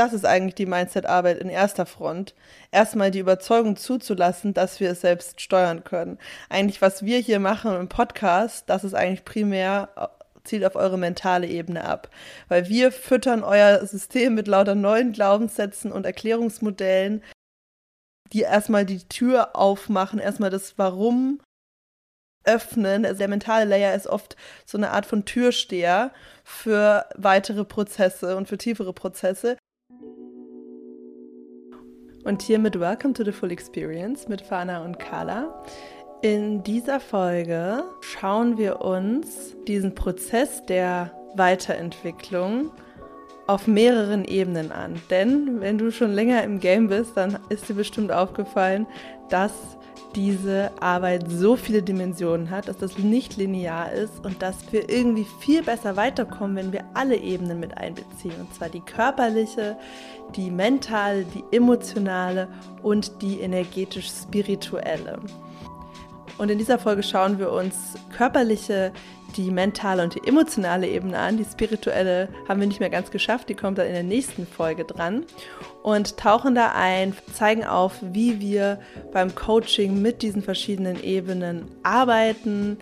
das ist eigentlich die Mindset-Arbeit in erster Front. Erstmal die Überzeugung zuzulassen, dass wir es selbst steuern können. Eigentlich, was wir hier machen im Podcast, das ist eigentlich primär äh, zielt auf eure mentale Ebene ab. Weil wir füttern euer System mit lauter neuen Glaubenssätzen und Erklärungsmodellen, die erstmal die Tür aufmachen, erstmal das Warum öffnen. Also der mentale Layer ist oft so eine Art von Türsteher für weitere Prozesse und für tiefere Prozesse. Und hiermit Welcome to the Full Experience mit Fana und Carla. In dieser Folge schauen wir uns diesen Prozess der Weiterentwicklung auf mehreren Ebenen an. Denn wenn du schon länger im Game bist, dann ist dir bestimmt aufgefallen, dass diese Arbeit so viele Dimensionen hat, dass das nicht linear ist und dass wir irgendwie viel besser weiterkommen, wenn wir alle Ebenen mit einbeziehen. Und zwar die körperliche, die mentale, die emotionale und die energetisch-spirituelle. Und in dieser Folge schauen wir uns körperliche, die mentale und die emotionale Ebene an. Die spirituelle haben wir nicht mehr ganz geschafft, die kommt dann in der nächsten Folge dran. Und tauchen da ein, zeigen auf, wie wir beim Coaching mit diesen verschiedenen Ebenen arbeiten,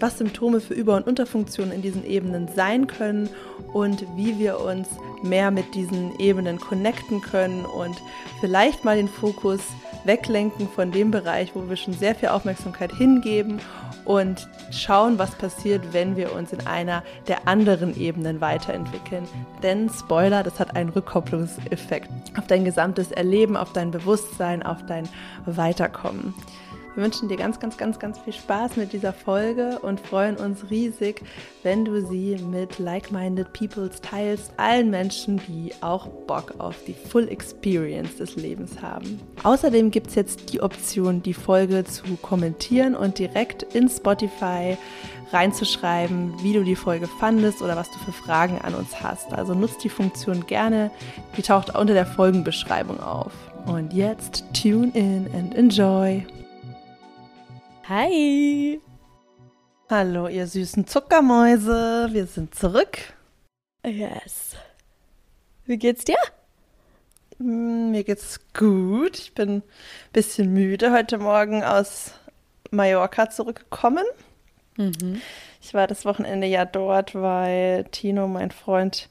was Symptome für Über- und Unterfunktionen in diesen Ebenen sein können und wie wir uns mehr mit diesen Ebenen connecten können und vielleicht mal den Fokus weglenken von dem Bereich, wo wir schon sehr viel Aufmerksamkeit hingeben und schauen, was passiert, wenn wir uns in einer der anderen Ebenen weiterentwickeln. Denn Spoiler, das hat einen Rückkopplungseffekt auf dein gesamtes Erleben, auf dein Bewusstsein, auf dein Weiterkommen. Wir wünschen dir ganz, ganz, ganz, ganz viel Spaß mit dieser Folge und freuen uns riesig, wenn du sie mit like-minded Peoples teilst, allen Menschen, die auch Bock auf die Full Experience des Lebens haben. Außerdem gibt es jetzt die Option, die Folge zu kommentieren und direkt in Spotify reinzuschreiben, wie du die Folge fandest oder was du für Fragen an uns hast. Also nutzt die Funktion gerne, die taucht unter der Folgenbeschreibung auf. Und jetzt tune in and enjoy. Hi! Hallo, ihr süßen Zuckermäuse. Wir sind zurück. Yes. Wie geht's dir? Mm, mir geht's gut. Ich bin ein bisschen müde heute Morgen aus Mallorca zurückgekommen. Mhm. Ich war das Wochenende ja dort, weil Tino, mein Freund,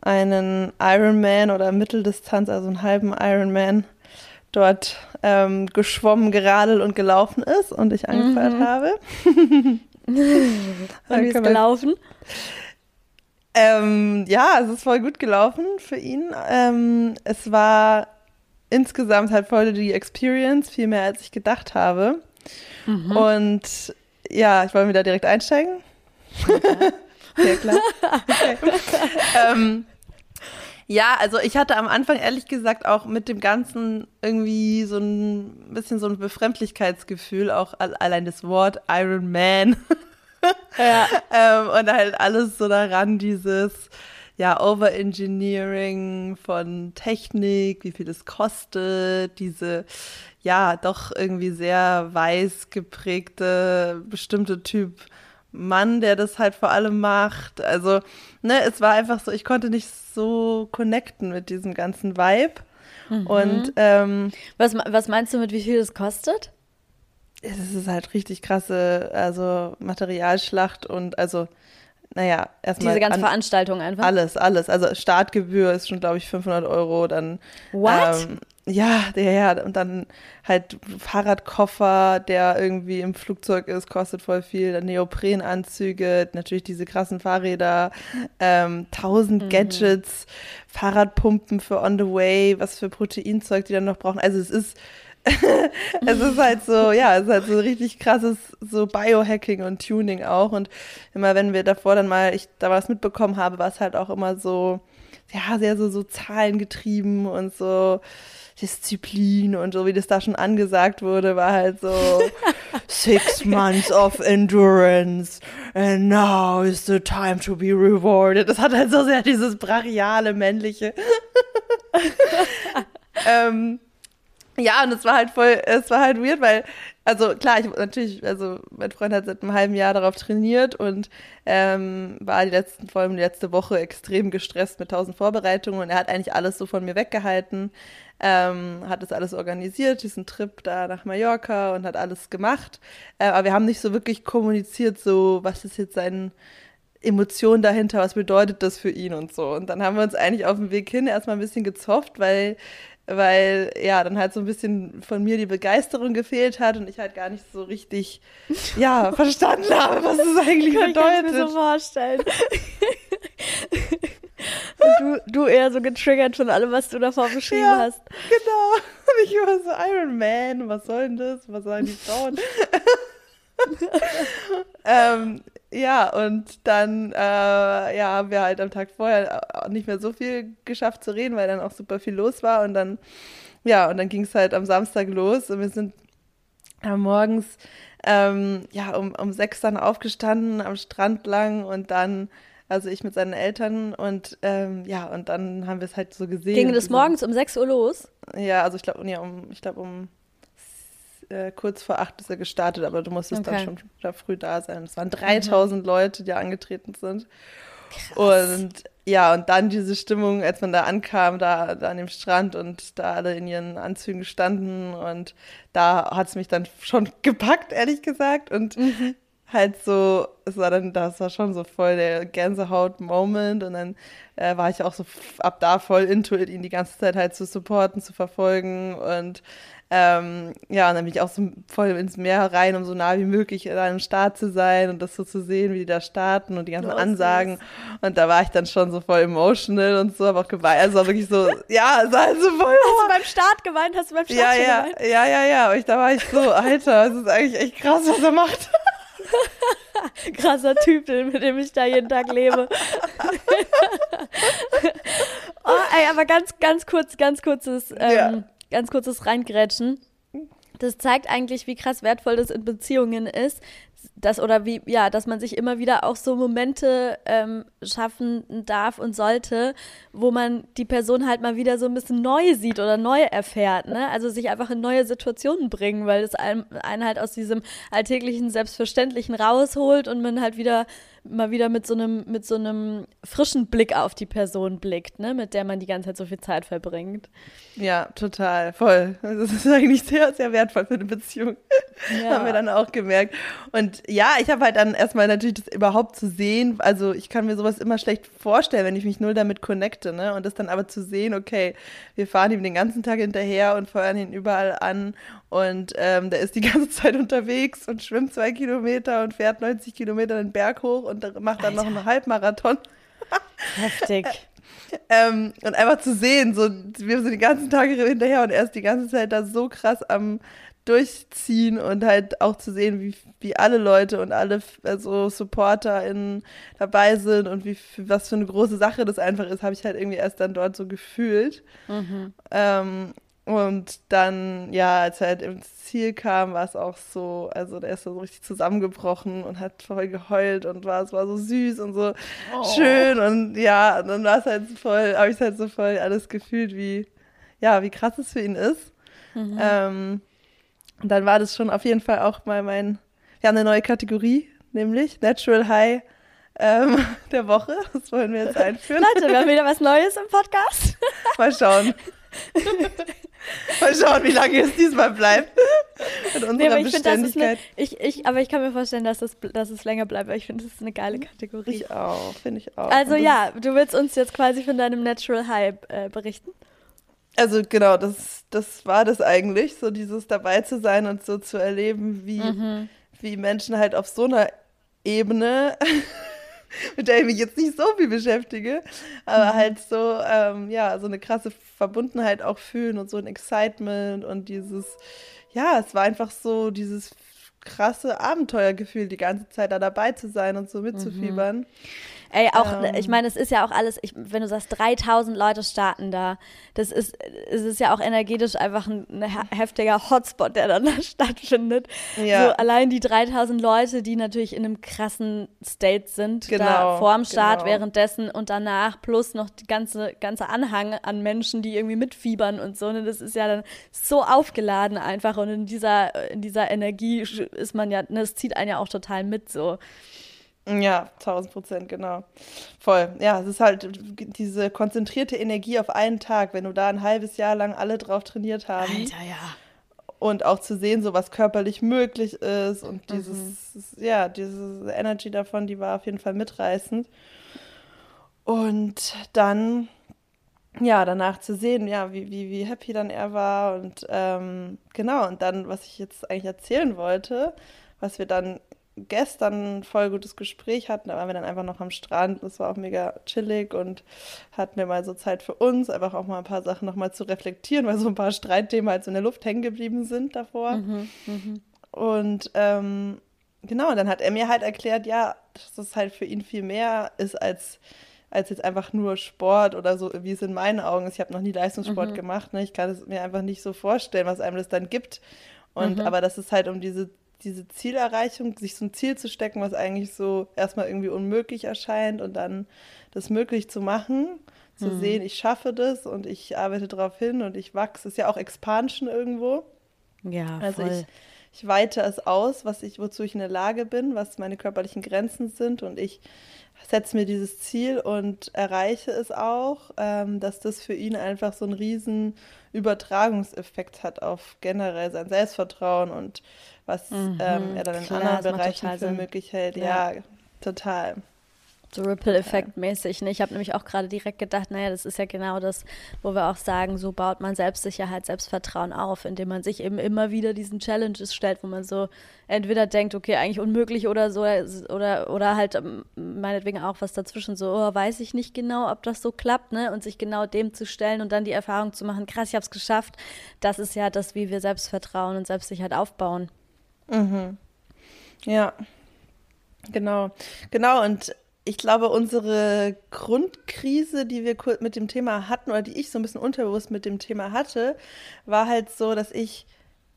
einen Ironman oder Mitteldistanz, also einen halben Ironman dort ähm, geschwommen, geradelt und gelaufen ist und ich angefeuert mhm. habe. und wie ist gelaufen? Ähm, ja, es ist voll gut gelaufen für ihn. Ähm, es war insgesamt halt voll die Experience, viel mehr als ich gedacht habe. Mhm. Und ja, ich wollte wieder direkt einsteigen. Okay. ja, klar. Okay. ähm, ja, also ich hatte am Anfang ehrlich gesagt auch mit dem Ganzen irgendwie so ein bisschen so ein Befremdlichkeitsgefühl, auch allein das Wort Iron Man. ja. ähm, und halt alles so daran, dieses ja, Overengineering von Technik, wie viel es kostet, diese ja doch irgendwie sehr weiß geprägte bestimmte Typ Mann, der das halt vor allem macht. Also, ne, es war einfach so, ich konnte nicht so connecten mit diesem ganzen Vibe. Mhm. Und ähm, was, was meinst du mit wie viel es kostet? Es ist halt richtig krasse, also Materialschlacht und also, naja, erstmal. Diese ganze Veranstaltung einfach? Alles, alles. Also Startgebühr ist schon, glaube ich, 500 Euro. Dann. What? Ähm, ja, der, ja, und dann halt Fahrradkoffer, der irgendwie im Flugzeug ist, kostet voll viel. Dann Neoprenanzüge, natürlich diese krassen Fahrräder, ähm, tausend mhm. Gadgets, Fahrradpumpen für on the way, was für Proteinzeug die dann noch brauchen. Also es ist, es ist halt so, ja, es ist halt so richtig krasses so Biohacking und Tuning auch. Und immer wenn wir davor dann mal, ich da was mitbekommen habe, war es halt auch immer so, ja, sehr so, so zahlengetrieben und so Disziplin und so, wie das da schon angesagt wurde, war halt so six months of endurance and now is the time to be rewarded. Das hat halt so sehr dieses brachiale, männliche. ähm, Ja, und es war halt voll, es war halt weird, weil, also klar, ich natürlich, also mein Freund hat seit einem halben Jahr darauf trainiert und ähm, war die letzten, vor allem die letzte Woche extrem gestresst mit tausend Vorbereitungen und er hat eigentlich alles so von mir weggehalten, ähm, hat das alles organisiert, diesen Trip da nach Mallorca und hat alles gemacht. Äh, aber wir haben nicht so wirklich kommuniziert, so was ist jetzt sein Emotion dahinter, was bedeutet das für ihn und so. Und dann haben wir uns eigentlich auf dem Weg hin erstmal ein bisschen gezofft, weil weil ja dann halt so ein bisschen von mir die Begeisterung gefehlt hat und ich halt gar nicht so richtig ja verstanden habe, was es eigentlich Kann bedeutet. Ich mir so vorstellen. und du, du eher so getriggert von allem, was du davor beschrieben ja, hast. Genau. Und ich war so Iron Man, was soll denn das? Was sollen die Frauen? ähm, ja, und dann äh, ja, haben wir halt am Tag vorher nicht mehr so viel geschafft zu reden, weil dann auch super viel los war. Und dann, ja, und dann ging es halt am Samstag los und wir sind äh, morgens ähm, ja, um, um sechs dann aufgestanden, am Strand lang und dann, also ich mit seinen Eltern und ähm, ja, und dann haben wir es halt so gesehen. Ging das morgens um sechs Uhr los? Ja, also ich glaube, ja, um, ich glaube um äh, kurz vor acht ist er gestartet, aber du musstest okay. dann schon da früh da sein. Es waren 3000 mhm. Leute, die angetreten sind. Krass. Und ja, und dann diese Stimmung, als man da ankam, da, da an dem Strand und da alle in ihren Anzügen standen und da hat es mich dann schon gepackt, ehrlich gesagt. Und mhm. Halt so, es war dann, das war schon so voll der Gänsehaut-Moment und dann äh, war ich auch so ab da voll into it, ihn die ganze Zeit halt zu supporten, zu verfolgen und ähm, ja, und dann bin ich auch so voll ins Meer rein, um so nah wie möglich an einem Start zu sein und das so zu sehen, wie die da starten und die ganzen oh, Ansagen. Und da war ich dann schon so voll emotional und so, aber auch geweint. Also wirklich so, ja, es war halt so voll. Hast du beim Start geweint? Hast du beim Start ja, ja, geweint? Ja, ja, ja. Und da war ich so, Alter, es ist eigentlich echt krass, was er macht. Krasser Typ, mit dem ich da jeden Tag lebe. oh, ey, aber ganz, ganz kurz, ganz kurzes ähm, ja ganz kurzes Reingrätschen. Das zeigt eigentlich, wie krass wertvoll das in Beziehungen ist, dass oder wie ja, dass man sich immer wieder auch so Momente ähm, schaffen darf und sollte, wo man die Person halt mal wieder so ein bisschen neu sieht oder neu erfährt, ne? Also sich einfach in neue Situationen bringen, weil es einen, einen halt aus diesem alltäglichen Selbstverständlichen rausholt und man halt wieder mal wieder mit so einem, mit so einem frischen Blick auf die Person blickt, ne, mit der man die ganze Zeit so viel Zeit verbringt. Ja, total, voll. Das ist eigentlich sehr, sehr wertvoll für eine Beziehung. Ja. Haben wir dann auch gemerkt. Und ja, ich habe halt dann erstmal natürlich das überhaupt zu sehen. Also ich kann mir sowas immer schlecht vorstellen, wenn ich mich null damit connecte, ne? Und das dann aber zu sehen, okay, wir fahren ihm den ganzen Tag hinterher und feuern ihn überall an und ähm, der ist die ganze Zeit unterwegs und schwimmt zwei Kilometer und fährt 90 Kilometer den Berg hoch und macht dann Alter. noch einen Halbmarathon. Heftig. ähm, und einfach zu sehen, so, wir sind die ganzen Tage hinterher und er ist die ganze Zeit da so krass am Durchziehen und halt auch zu sehen, wie, wie alle Leute und alle also SupporterInnen dabei sind und wie was für eine große Sache das einfach ist, habe ich halt irgendwie erst dann dort so gefühlt. Mhm. Ähm, und dann, ja, als er halt ins Ziel kam, war es auch so, also der ist so richtig zusammengebrochen und hat voll geheult und war, es war so süß und so oh. schön und ja, und dann war es halt voll, habe ich halt so voll alles gefühlt, wie, ja, wie krass es für ihn ist. Mhm. Ähm, und dann war das schon auf jeden Fall auch mal mein, wir haben eine neue Kategorie, nämlich Natural High ähm, der Woche. Das wollen wir jetzt einführen. Leute, wir haben wieder was Neues im Podcast. mal schauen. Mal schauen, wie lange es diesmal bleibt. Mit unserer nee, aber ich Beständigkeit. Find, eine, ich, ich, aber ich kann mir vorstellen, dass, das, dass es länger bleibt, weil ich finde, das ist eine geile Kategorie. Ich auch, finde ich auch. Also ja, du willst uns jetzt quasi von deinem Natural Hype äh, berichten? Also genau, das, das war das eigentlich, so dieses dabei zu sein und so zu erleben, wie, mhm. wie Menschen halt auf so einer Ebene mit der ich mich jetzt nicht so viel beschäftige, aber mhm. halt so, ähm, ja, so eine krasse Verbundenheit auch fühlen und so ein Excitement und dieses, ja, es war einfach so dieses krasse Abenteuergefühl, die ganze Zeit da dabei zu sein und so mitzufiebern. Mhm. Ey, auch, ähm, ich meine, es ist ja auch alles, ich, wenn du sagst, 3000 Leute starten da, das ist, es ist ja auch energetisch einfach ein, ein heftiger Hotspot, der dann da stattfindet. Ja. So allein die 3000 Leute, die natürlich in einem krassen State sind, genau, da vorm Start, genau. währenddessen und danach, plus noch die ganze, ganze Anhang an Menschen, die irgendwie mitfiebern und so, ne, das ist ja dann so aufgeladen einfach und in dieser, in dieser Energie ist man ja, ne, es zieht einen ja auch total mit so. Ja, 1000 Prozent, genau. Voll. Ja, es ist halt diese konzentrierte Energie auf einen Tag, wenn du da ein halbes Jahr lang alle drauf trainiert haben. Alter, ja. Und auch zu sehen, so was körperlich möglich ist und mhm. dieses, mhm. ja, diese Energy davon, die war auf jeden Fall mitreißend. Und dann, ja, danach zu sehen, ja, wie, wie, wie happy dann er war und ähm, genau, und dann, was ich jetzt eigentlich erzählen wollte, was wir dann gestern ein voll gutes Gespräch hatten. Da waren wir dann einfach noch am Strand. Das war auch mega chillig und hatten wir mal so Zeit für uns, einfach auch mal ein paar Sachen nochmal zu reflektieren, weil so ein paar Streitthemen halt so in der Luft hängen geblieben sind davor. Mhm, mh. Und ähm, genau, dann hat er mir halt erklärt, ja, dass das halt für ihn viel mehr ist als als jetzt einfach nur Sport oder so, wie es in meinen Augen ist. Ich habe noch nie Leistungssport mhm. gemacht. Ne? Ich kann es mir einfach nicht so vorstellen, was einem das dann gibt. Und mhm. aber dass es halt um diese diese Zielerreichung, sich so ein Ziel zu stecken, was eigentlich so erstmal irgendwie unmöglich erscheint und dann das möglich zu machen, zu hm. sehen, ich schaffe das und ich arbeite darauf hin und ich wachse, ist ja auch Expansion irgendwo. Ja, also voll. ich ich weite es aus, was ich, wozu ich in der Lage bin, was meine körperlichen Grenzen sind und ich setze mir dieses Ziel und erreiche es auch, ähm, dass das für ihn einfach so einen riesen Übertragungseffekt hat auf generell sein Selbstvertrauen und was mhm, ähm, er dann in klar, anderen Bereichen für möglich hält. Ja, ja total. So Ripple-Effekt mäßig. Ne? Ich habe nämlich auch gerade direkt gedacht, naja, das ist ja genau das, wo wir auch sagen, so baut man Selbstsicherheit, Selbstvertrauen auf, indem man sich eben immer wieder diesen Challenges stellt, wo man so entweder denkt, okay, eigentlich unmöglich oder so, oder, oder halt ähm, meinetwegen auch was dazwischen, so, oh, weiß ich nicht genau, ob das so klappt, ne? Und sich genau dem zu stellen und dann die Erfahrung zu machen, krass, ich habe es geschafft. Das ist ja das, wie wir Selbstvertrauen und Selbstsicherheit aufbauen. Mhm. Ja. Genau. Genau, und ich glaube, unsere Grundkrise, die wir mit dem Thema hatten, oder die ich so ein bisschen unterbewusst mit dem Thema hatte, war halt so, dass ich,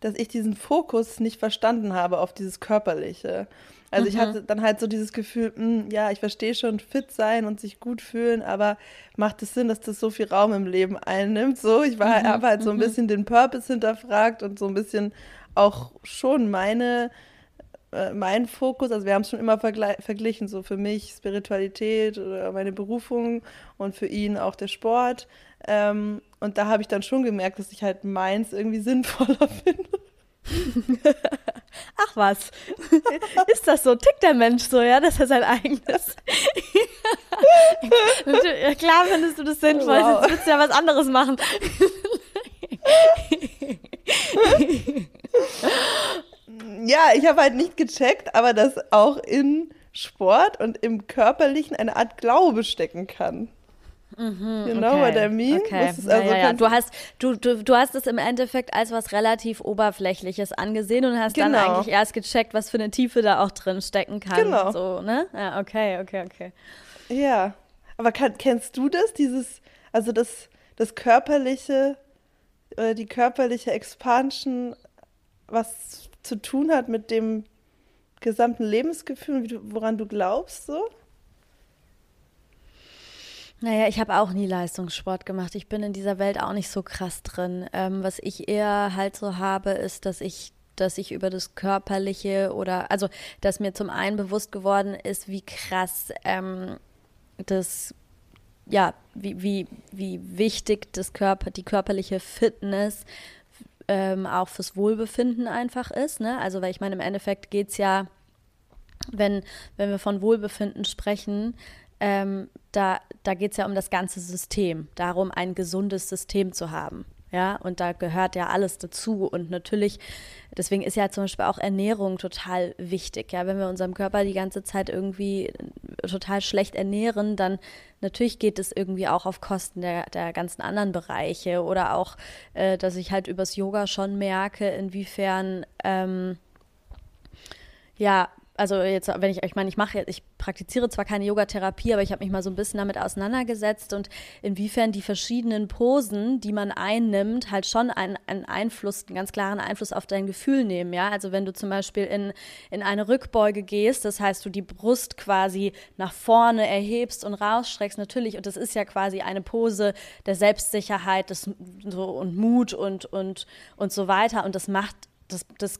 dass ich diesen Fokus nicht verstanden habe auf dieses Körperliche. Also mhm. ich hatte dann halt so dieses Gefühl, mh, hm, ja, ich verstehe schon fit sein und sich gut fühlen, aber macht es Sinn, dass das so viel Raum im Leben einnimmt? So, ich war, mhm. habe halt so ein mhm. bisschen den Purpose hinterfragt und so ein bisschen auch schon meine äh, mein Fokus, also wir haben es schon immer verglichen, so für mich Spiritualität oder meine Berufung und für ihn auch der Sport. Ähm, und da habe ich dann schon gemerkt, dass ich halt meins irgendwie sinnvoller finde. Ach was, ist das so? Tickt der Mensch so, ja, dass er sein eigenes. ja, klar findest du das sinnvoll, wow. jetzt willst du ja was anderes machen. Ja, ich habe halt nicht gecheckt, aber dass auch in Sport und im Körperlichen eine Art Glaube stecken kann. Mhm, you know okay, what I mean? Okay. Also ja, ja, ja. Du, hast, du, du, du hast es im Endeffekt als was relativ Oberflächliches angesehen und hast genau. dann eigentlich erst gecheckt, was für eine Tiefe da auch drin stecken kann. Genau. So, ne? Ja, okay, okay, okay. Ja. Aber kann, kennst du das? Dieses, also das, das körperliche, oder die körperliche Expansion, was zu tun hat mit dem gesamten Lebensgefühl, woran du glaubst, so? Naja, ich habe auch nie Leistungssport gemacht. Ich bin in dieser Welt auch nicht so krass drin. Ähm, was ich eher halt so habe, ist, dass ich dass ich über das Körperliche oder, also, dass mir zum einen bewusst geworden ist, wie krass ähm, das, ja, wie, wie, wie wichtig das Körper, die körperliche Fitness ähm, auch fürs Wohlbefinden einfach ist. Ne? Also, weil ich meine, im Endeffekt geht es ja, wenn, wenn wir von Wohlbefinden sprechen, ähm, da, da geht es ja um das ganze System, darum, ein gesundes System zu haben. Ja, und da gehört ja alles dazu. Und natürlich, deswegen ist ja zum Beispiel auch Ernährung total wichtig. Ja, wenn wir unserem Körper die ganze Zeit irgendwie total schlecht ernähren, dann natürlich geht es irgendwie auch auf Kosten der, der ganzen anderen Bereiche. Oder auch, äh, dass ich halt übers Yoga schon merke, inwiefern, ähm, ja, also jetzt, wenn ich, ich meine, ich mache, ich praktiziere zwar keine Yogatherapie, aber ich habe mich mal so ein bisschen damit auseinandergesetzt und inwiefern die verschiedenen Posen, die man einnimmt, halt schon einen, einen Einfluss, einen ganz klaren Einfluss auf dein Gefühl nehmen, ja. Also wenn du zum Beispiel in, in eine Rückbeuge gehst, das heißt, du die Brust quasi nach vorne erhebst und rausstreckst, natürlich, und das ist ja quasi eine Pose der Selbstsicherheit des, so, und Mut und, und, und so weiter. Und das macht das, das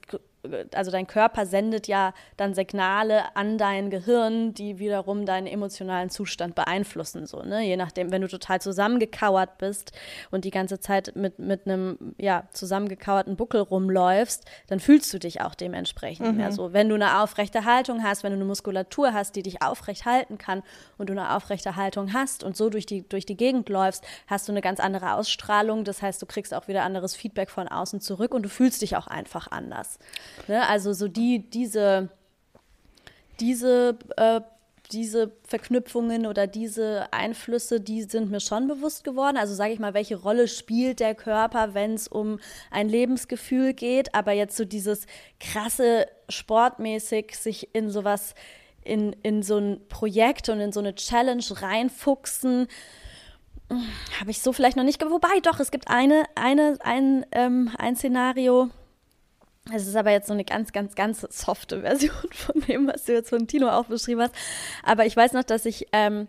also dein Körper sendet ja dann Signale an dein Gehirn, die wiederum deinen emotionalen Zustand beeinflussen. So, ne? Je nachdem, wenn du total zusammengekauert bist und die ganze Zeit mit, mit einem ja, zusammengekauerten Buckel rumläufst, dann fühlst du dich auch dementsprechend mhm. mehr so. Wenn du eine aufrechte Haltung hast, wenn du eine Muskulatur hast, die dich aufrecht halten kann und du eine aufrechte Haltung hast und so durch die, durch die Gegend läufst, hast du eine ganz andere Ausstrahlung. Das heißt, du kriegst auch wieder anderes Feedback von außen zurück und du fühlst dich auch einfach anders. Ne? Also so die, diese, diese, äh, diese Verknüpfungen oder diese Einflüsse, die sind mir schon bewusst geworden. Also sage ich mal, welche Rolle spielt der Körper, wenn es um ein Lebensgefühl geht. Aber jetzt so dieses krasse sportmäßig sich in sowas, in, in so ein Projekt und in so eine Challenge reinfuchsen, habe ich so vielleicht noch nicht. Wobei, doch, es gibt eine, eine, ein, ähm, ein Szenario, es ist aber jetzt so eine ganz, ganz, ganz softe Version von dem, was du jetzt von Tino auch beschrieben hast. Aber ich weiß noch, dass ich ähm,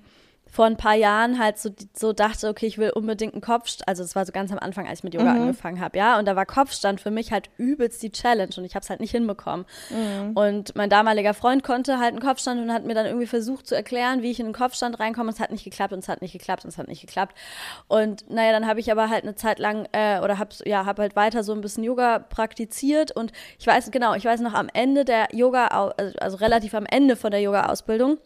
vor ein paar Jahren halt so, so dachte, okay, ich will unbedingt einen Kopfstand, also es war so ganz am Anfang, als ich mit Yoga mhm. angefangen habe, ja, und da war Kopfstand für mich halt übelst die Challenge und ich habe es halt nicht hinbekommen. Mhm. Und mein damaliger Freund konnte halt einen Kopfstand und hat mir dann irgendwie versucht zu erklären, wie ich in den Kopfstand reinkomme und es hat nicht geklappt und es hat nicht geklappt und es hat nicht geklappt. Und naja, dann habe ich aber halt eine Zeit lang äh, oder habe ja, hab halt weiter so ein bisschen Yoga praktiziert und ich weiß, genau, ich weiß noch am Ende der Yoga, also, also relativ am Ende von der Yoga-Ausbildung,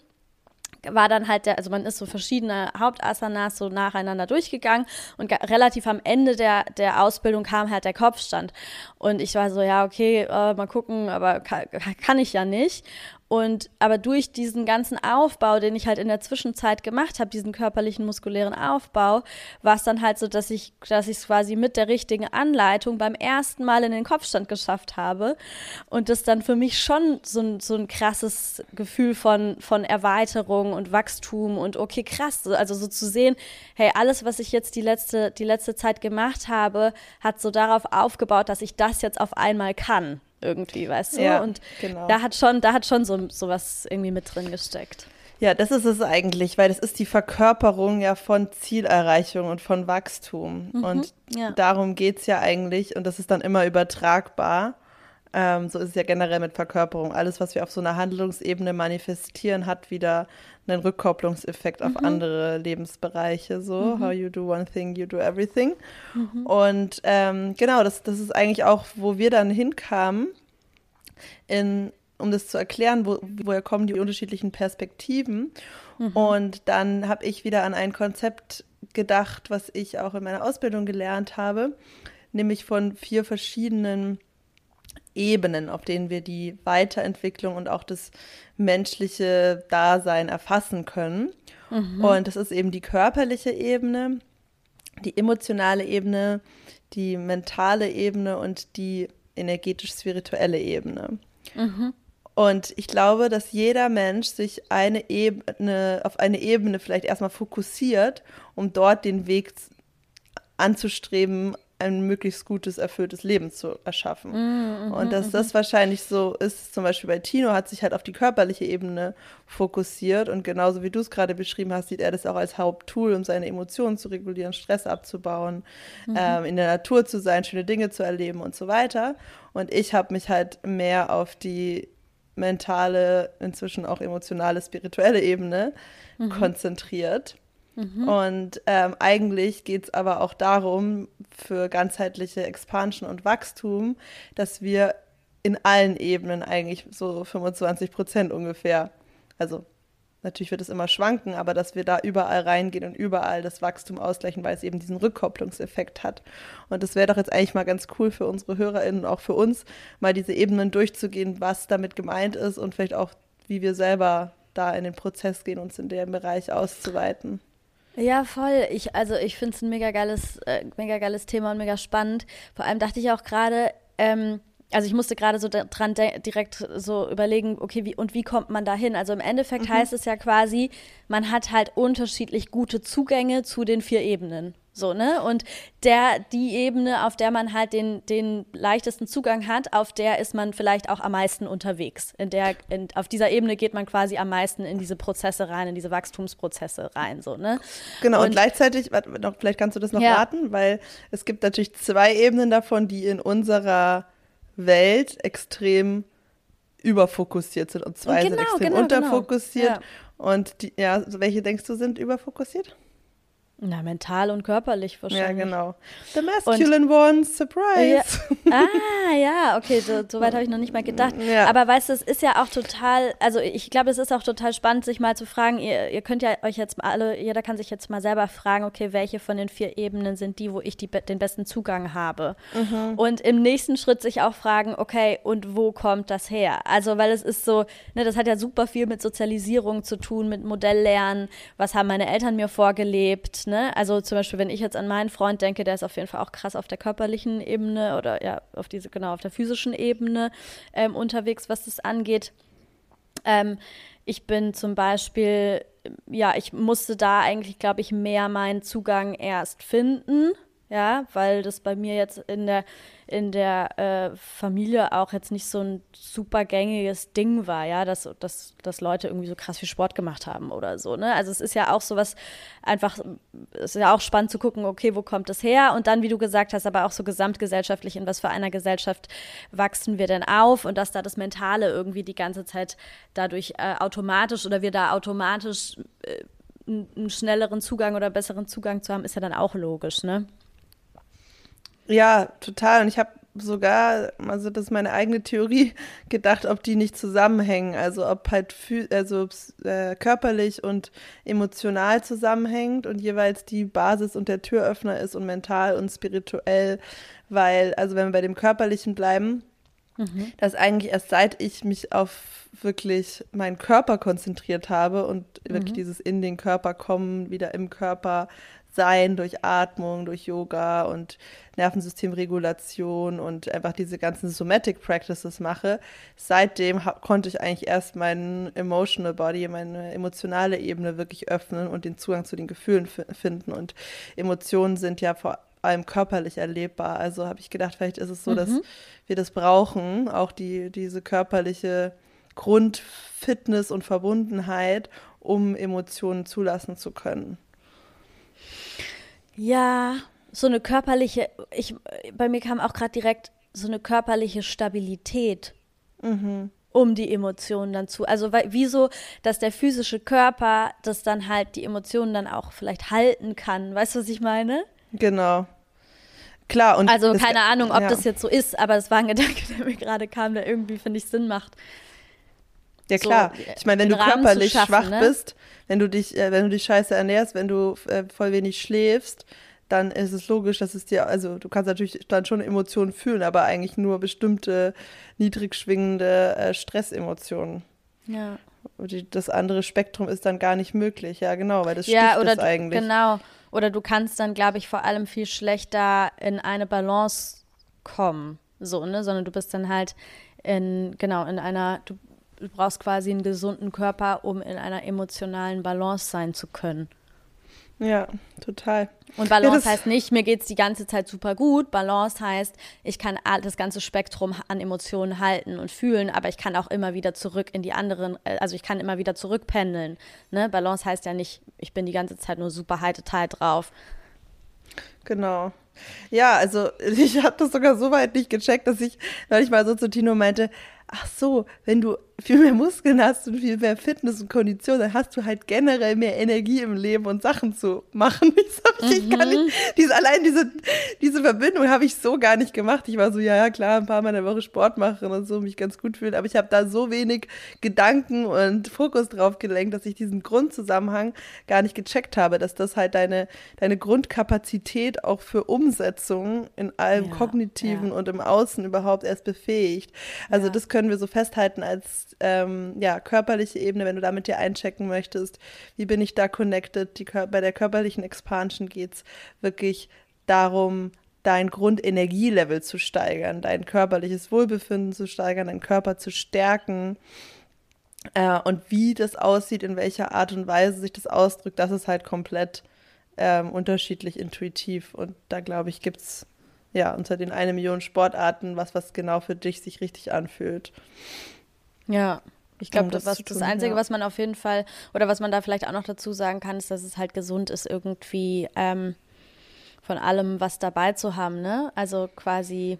war dann halt der, also man ist so verschiedene Hauptasanas so nacheinander durchgegangen und relativ am Ende der, der Ausbildung kam halt der Kopfstand. Und ich war so, ja, okay, äh, mal gucken, aber kann, kann ich ja nicht. Und aber durch diesen ganzen Aufbau, den ich halt in der Zwischenzeit gemacht habe, diesen körperlichen muskulären Aufbau, war es dann halt so, dass ich, dass ich es quasi mit der richtigen Anleitung beim ersten Mal in den Kopfstand geschafft habe. Und das dann für mich schon so ein, so ein krasses Gefühl von, von Erweiterung und Wachstum und okay, krass. Also so zu sehen, hey, alles, was ich jetzt die letzte, die letzte Zeit gemacht habe, hat so darauf aufgebaut, dass ich das jetzt auf einmal kann irgendwie, weißt du? Ja, und genau. da hat schon, da hat schon so, so was irgendwie mit drin gesteckt. Ja, das ist es eigentlich, weil das ist die Verkörperung ja von Zielerreichung und von Wachstum. Mhm, und ja. darum geht es ja eigentlich und das ist dann immer übertragbar. Ähm, so ist es ja generell mit Verkörperung. Alles, was wir auf so einer Handlungsebene manifestieren, hat wieder einen Rückkopplungseffekt auf mhm. andere Lebensbereiche. So, mhm. how you do one thing, you do everything. Mhm. Und ähm, genau, das, das ist eigentlich auch, wo wir dann hinkamen, in, um das zu erklären, wo, woher kommen die unterschiedlichen Perspektiven. Mhm. Und dann habe ich wieder an ein Konzept gedacht, was ich auch in meiner Ausbildung gelernt habe, nämlich von vier verschiedenen Ebenen, auf denen wir die Weiterentwicklung und auch das menschliche Dasein erfassen können. Mhm. Und das ist eben die körperliche Ebene, die emotionale Ebene, die mentale Ebene und die energetisch-spirituelle Ebene. Mhm. Und ich glaube, dass jeder Mensch sich eine Ebene, auf eine Ebene vielleicht erstmal fokussiert, um dort den Weg anzustreben, ein möglichst gutes, erfülltes Leben zu erschaffen. Mm, mm, und dass mm, das wahrscheinlich so ist, zum Beispiel bei Tino hat sich halt auf die körperliche Ebene fokussiert und genauso wie du es gerade beschrieben hast, sieht er das auch als Haupttool, um seine Emotionen zu regulieren, Stress abzubauen, mhm. ähm, in der Natur zu sein, schöne Dinge zu erleben und so weiter. Und ich habe mich halt mehr auf die mentale, inzwischen auch emotionale, spirituelle Ebene mhm. konzentriert. Mhm. Und ähm, eigentlich geht es aber auch darum, für ganzheitliche Expansion und Wachstum, dass wir in allen Ebenen eigentlich so 25 Prozent ungefähr, also natürlich wird es immer schwanken, aber dass wir da überall reingehen und überall das Wachstum ausgleichen, weil es eben diesen Rückkopplungseffekt hat. Und das wäre doch jetzt eigentlich mal ganz cool für unsere HörerInnen und auch für uns, mal diese Ebenen durchzugehen, was damit gemeint ist und vielleicht auch, wie wir selber da in den Prozess gehen, uns in dem Bereich auszuweiten. Ja, voll. Ich, also ich finde es ein mega geiles, äh, mega geiles Thema und mega spannend. Vor allem dachte ich auch gerade, ähm, also ich musste gerade so dran direkt so überlegen, okay, wie und wie kommt man da hin? Also im Endeffekt mhm. heißt es ja quasi, man hat halt unterschiedlich gute Zugänge zu den vier Ebenen. So, ne? Und der, die Ebene, auf der man halt den, den leichtesten Zugang hat, auf der ist man vielleicht auch am meisten unterwegs. In der, in, auf dieser Ebene geht man quasi am meisten in diese Prozesse rein, in diese Wachstumsprozesse rein, so, ne? Genau, und, und gleichzeitig, noch, vielleicht kannst du das noch ja. raten, weil es gibt natürlich zwei Ebenen davon, die in unserer Welt extrem überfokussiert sind und zwei genau, sind extrem genau, genau. unterfokussiert. Genau. Ja. Und die, ja, welche denkst du sind überfokussiert? Na, mental und körperlich wahrscheinlich. Ja, genau. The masculine und, one, surprise. Ja, ah, ja, okay, so, so weit habe ich noch nicht mal gedacht. Ja. Aber weißt du, es ist ja auch total, also ich glaube, es ist auch total spannend, sich mal zu fragen, ihr, ihr könnt ja euch jetzt mal alle, jeder kann sich jetzt mal selber fragen, okay, welche von den vier Ebenen sind die, wo ich die, den besten Zugang habe? Mhm. Und im nächsten Schritt sich auch fragen, okay, und wo kommt das her? Also, weil es ist so, ne, das hat ja super viel mit Sozialisierung zu tun, mit Modelllernen, was haben meine Eltern mir vorgelebt, Ne? Also zum Beispiel, wenn ich jetzt an meinen Freund denke, der ist auf jeden Fall auch krass auf der körperlichen Ebene oder ja, auf diese, genau, auf der physischen Ebene ähm, unterwegs, was das angeht. Ähm, ich bin zum Beispiel, ja, ich musste da eigentlich, glaube ich, mehr meinen Zugang erst finden ja, weil das bei mir jetzt in der, in der äh, Familie auch jetzt nicht so ein super gängiges Ding war, ja, dass, dass, dass Leute irgendwie so krass viel Sport gemacht haben oder so, ne? Also es ist ja auch so was einfach, es ist ja auch spannend zu gucken, okay, wo kommt das her? Und dann, wie du gesagt hast, aber auch so gesamtgesellschaftlich, in was für einer Gesellschaft wachsen wir denn auf und dass da das Mentale irgendwie die ganze Zeit dadurch äh, automatisch oder wir da automatisch äh, einen schnelleren Zugang oder besseren Zugang zu haben, ist ja dann auch logisch, ne? Ja, total. Und ich habe sogar, also das ist meine eigene Theorie, gedacht, ob die nicht zusammenhängen. Also ob halt also, äh, körperlich und emotional zusammenhängt und jeweils die Basis und der Türöffner ist und mental und spirituell. Weil, also wenn wir bei dem Körperlichen bleiben, mhm. dass eigentlich erst seit ich mich auf wirklich meinen Körper konzentriert habe und mhm. wirklich dieses in den Körper kommen, wieder im Körper sein durch Atmung, durch Yoga und Nervensystemregulation und einfach diese ganzen Somatic Practices mache. Seitdem konnte ich eigentlich erst meinen Emotional Body, meine emotionale Ebene wirklich öffnen und den Zugang zu den Gefühlen finden. Und Emotionen sind ja vor allem körperlich erlebbar. Also habe ich gedacht, vielleicht ist es so, mhm. dass wir das brauchen, auch die, diese körperliche Grundfitness und Verbundenheit, um Emotionen zulassen zu können. Ja, so eine körperliche, ich, bei mir kam auch gerade direkt so eine körperliche Stabilität. Mhm. um die Emotionen dann zu. Also weil, wieso, dass der physische Körper das dann halt die Emotionen dann auch vielleicht halten kann. Weißt du, was ich meine? Genau. Klar. Und also keine Ahnung, ob ja. das jetzt so ist, aber das war ein Gedanke, der mir gerade kam, der irgendwie, finde ich, Sinn macht. Ja klar. So, ich meine, wenn du körperlich schaffen, schwach ne? bist, wenn du dich, äh, wenn du dich scheiße ernährst, wenn du äh, voll wenig schläfst, dann ist es logisch, dass es dir, also du kannst natürlich dann schon Emotionen fühlen, aber eigentlich nur bestimmte niedrig schwingende äh, Stressemotionen. Ja. Das andere Spektrum ist dann gar nicht möglich, ja genau, weil das ja, oder du, eigentlich. Genau. Oder du kannst dann, glaube ich, vor allem viel schlechter in eine Balance kommen, so, ne? Sondern du bist dann halt in, genau, in einer, du du brauchst quasi einen gesunden Körper, um in einer emotionalen Balance sein zu können. Ja, total. Und Balance ja, heißt nicht, mir geht es die ganze Zeit super gut. Balance heißt, ich kann das ganze Spektrum an Emotionen halten und fühlen, aber ich kann auch immer wieder zurück in die anderen, äh, also ich kann immer wieder zurückpendeln. Ne? Balance heißt ja nicht, ich bin die ganze Zeit nur super heiteteil drauf. Genau. Ja, also ich habe das sogar so weit nicht gecheckt, dass ich neulich mal so zu Tino meinte, ach so, wenn du viel mehr Muskeln hast und viel mehr Fitness und Kondition, dann hast du halt generell mehr Energie im Leben und Sachen zu machen. Ich, mhm. gar nicht, diese, allein diese, diese Verbindung habe ich so gar nicht gemacht. Ich war so, ja, ja, klar, ein paar Mal in der Woche Sport machen und so, mich ganz gut fühlen. Aber ich habe da so wenig Gedanken und Fokus drauf gelenkt, dass ich diesen Grundzusammenhang gar nicht gecheckt habe, dass das halt deine, deine Grundkapazität auch für Umsetzung in allem ja, Kognitiven ja. und im Außen überhaupt erst befähigt. Also ja. das können wir so festhalten als ähm, ja, körperliche Ebene, wenn du da mit dir einchecken möchtest, wie bin ich da connected? Die, bei der körperlichen Expansion geht es wirklich darum, dein Grundenergielevel zu steigern, dein körperliches Wohlbefinden zu steigern, deinen Körper zu stärken. Äh, und wie das aussieht, in welcher Art und Weise sich das ausdrückt, das ist halt komplett ähm, unterschiedlich intuitiv. Und da glaube ich, gibt es ja unter den eine Million Sportarten was, was genau für dich sich richtig anfühlt. Ja. Ich glaube, das, das, das Einzige, ja. was man auf jeden Fall, oder was man da vielleicht auch noch dazu sagen kann, ist, dass es halt gesund ist, irgendwie ähm, von allem was dabei zu haben, ne? Also quasi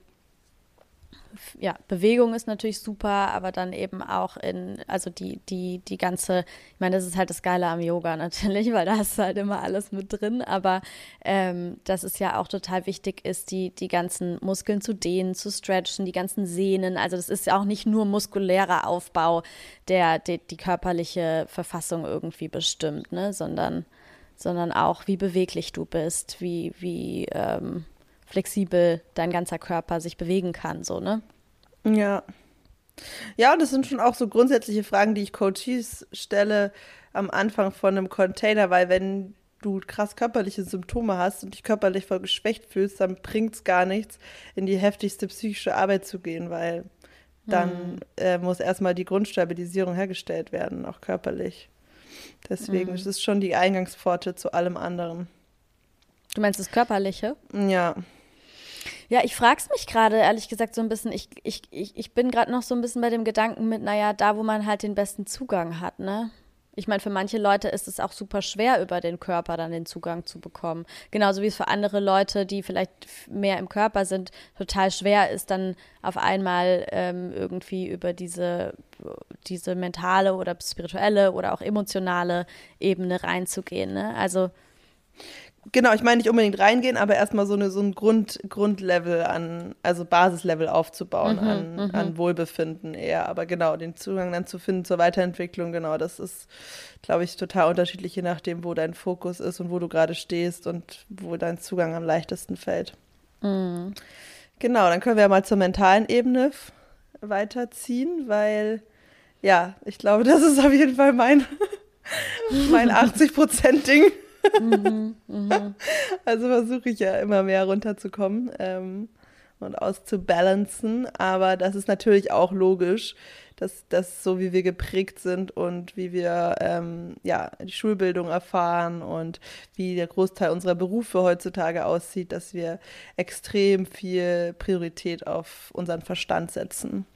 ja, Bewegung ist natürlich super, aber dann eben auch in, also die, die, die ganze, ich meine, das ist halt das Geile am Yoga natürlich, weil da hast du halt immer alles mit drin, aber ähm, dass es ja auch total wichtig ist, die, die ganzen Muskeln zu dehnen, zu stretchen, die ganzen Sehnen, also das ist ja auch nicht nur muskulärer Aufbau, der, der die körperliche Verfassung irgendwie bestimmt, ne, sondern, sondern auch, wie beweglich du bist, wie, wie, ähm, flexibel dein ganzer Körper sich bewegen kann, so, ne? Ja. Ja, und das sind schon auch so grundsätzliche Fragen, die ich Coaches stelle am Anfang von einem Container, weil wenn du krass körperliche Symptome hast und dich körperlich voll geschwächt fühlst, dann bringt es gar nichts, in die heftigste psychische Arbeit zu gehen, weil dann hm. äh, muss erstmal die Grundstabilisierung hergestellt werden, auch körperlich. Deswegen hm. ist es schon die Eingangspforte zu allem anderen. Du meinst das Körperliche? Ja. Ja, ich frage es mich gerade, ehrlich gesagt, so ein bisschen. Ich, ich, ich, ich bin gerade noch so ein bisschen bei dem Gedanken mit, naja, da, wo man halt den besten Zugang hat, ne? Ich meine, für manche Leute ist es auch super schwer, über den Körper dann den Zugang zu bekommen. Genauso wie es für andere Leute, die vielleicht mehr im Körper sind, total schwer ist, dann auf einmal ähm, irgendwie über diese, diese mentale oder spirituelle oder auch emotionale Ebene reinzugehen. Ne? Also Genau, ich meine nicht unbedingt reingehen, aber erstmal so, eine, so ein Grund, Grundlevel an, also Basislevel aufzubauen mhm, an, mhm. an Wohlbefinden eher. Aber genau, den Zugang dann zu finden zur Weiterentwicklung, genau, das ist, glaube ich, total unterschiedlich, je nachdem, wo dein Fokus ist und wo du gerade stehst und wo dein Zugang am leichtesten fällt. Mhm. Genau, dann können wir ja mal zur mentalen Ebene weiterziehen, weil, ja, ich glaube, das ist auf jeden Fall mein, mein 80-Prozent-Ding. Mhm, mh. Also versuche ich ja immer mehr runterzukommen ähm, und auszubalancen. Aber das ist natürlich auch logisch, dass das so wie wir geprägt sind und wie wir ähm, ja die Schulbildung erfahren und wie der Großteil unserer Berufe heutzutage aussieht, dass wir extrem viel Priorität auf unseren Verstand setzen.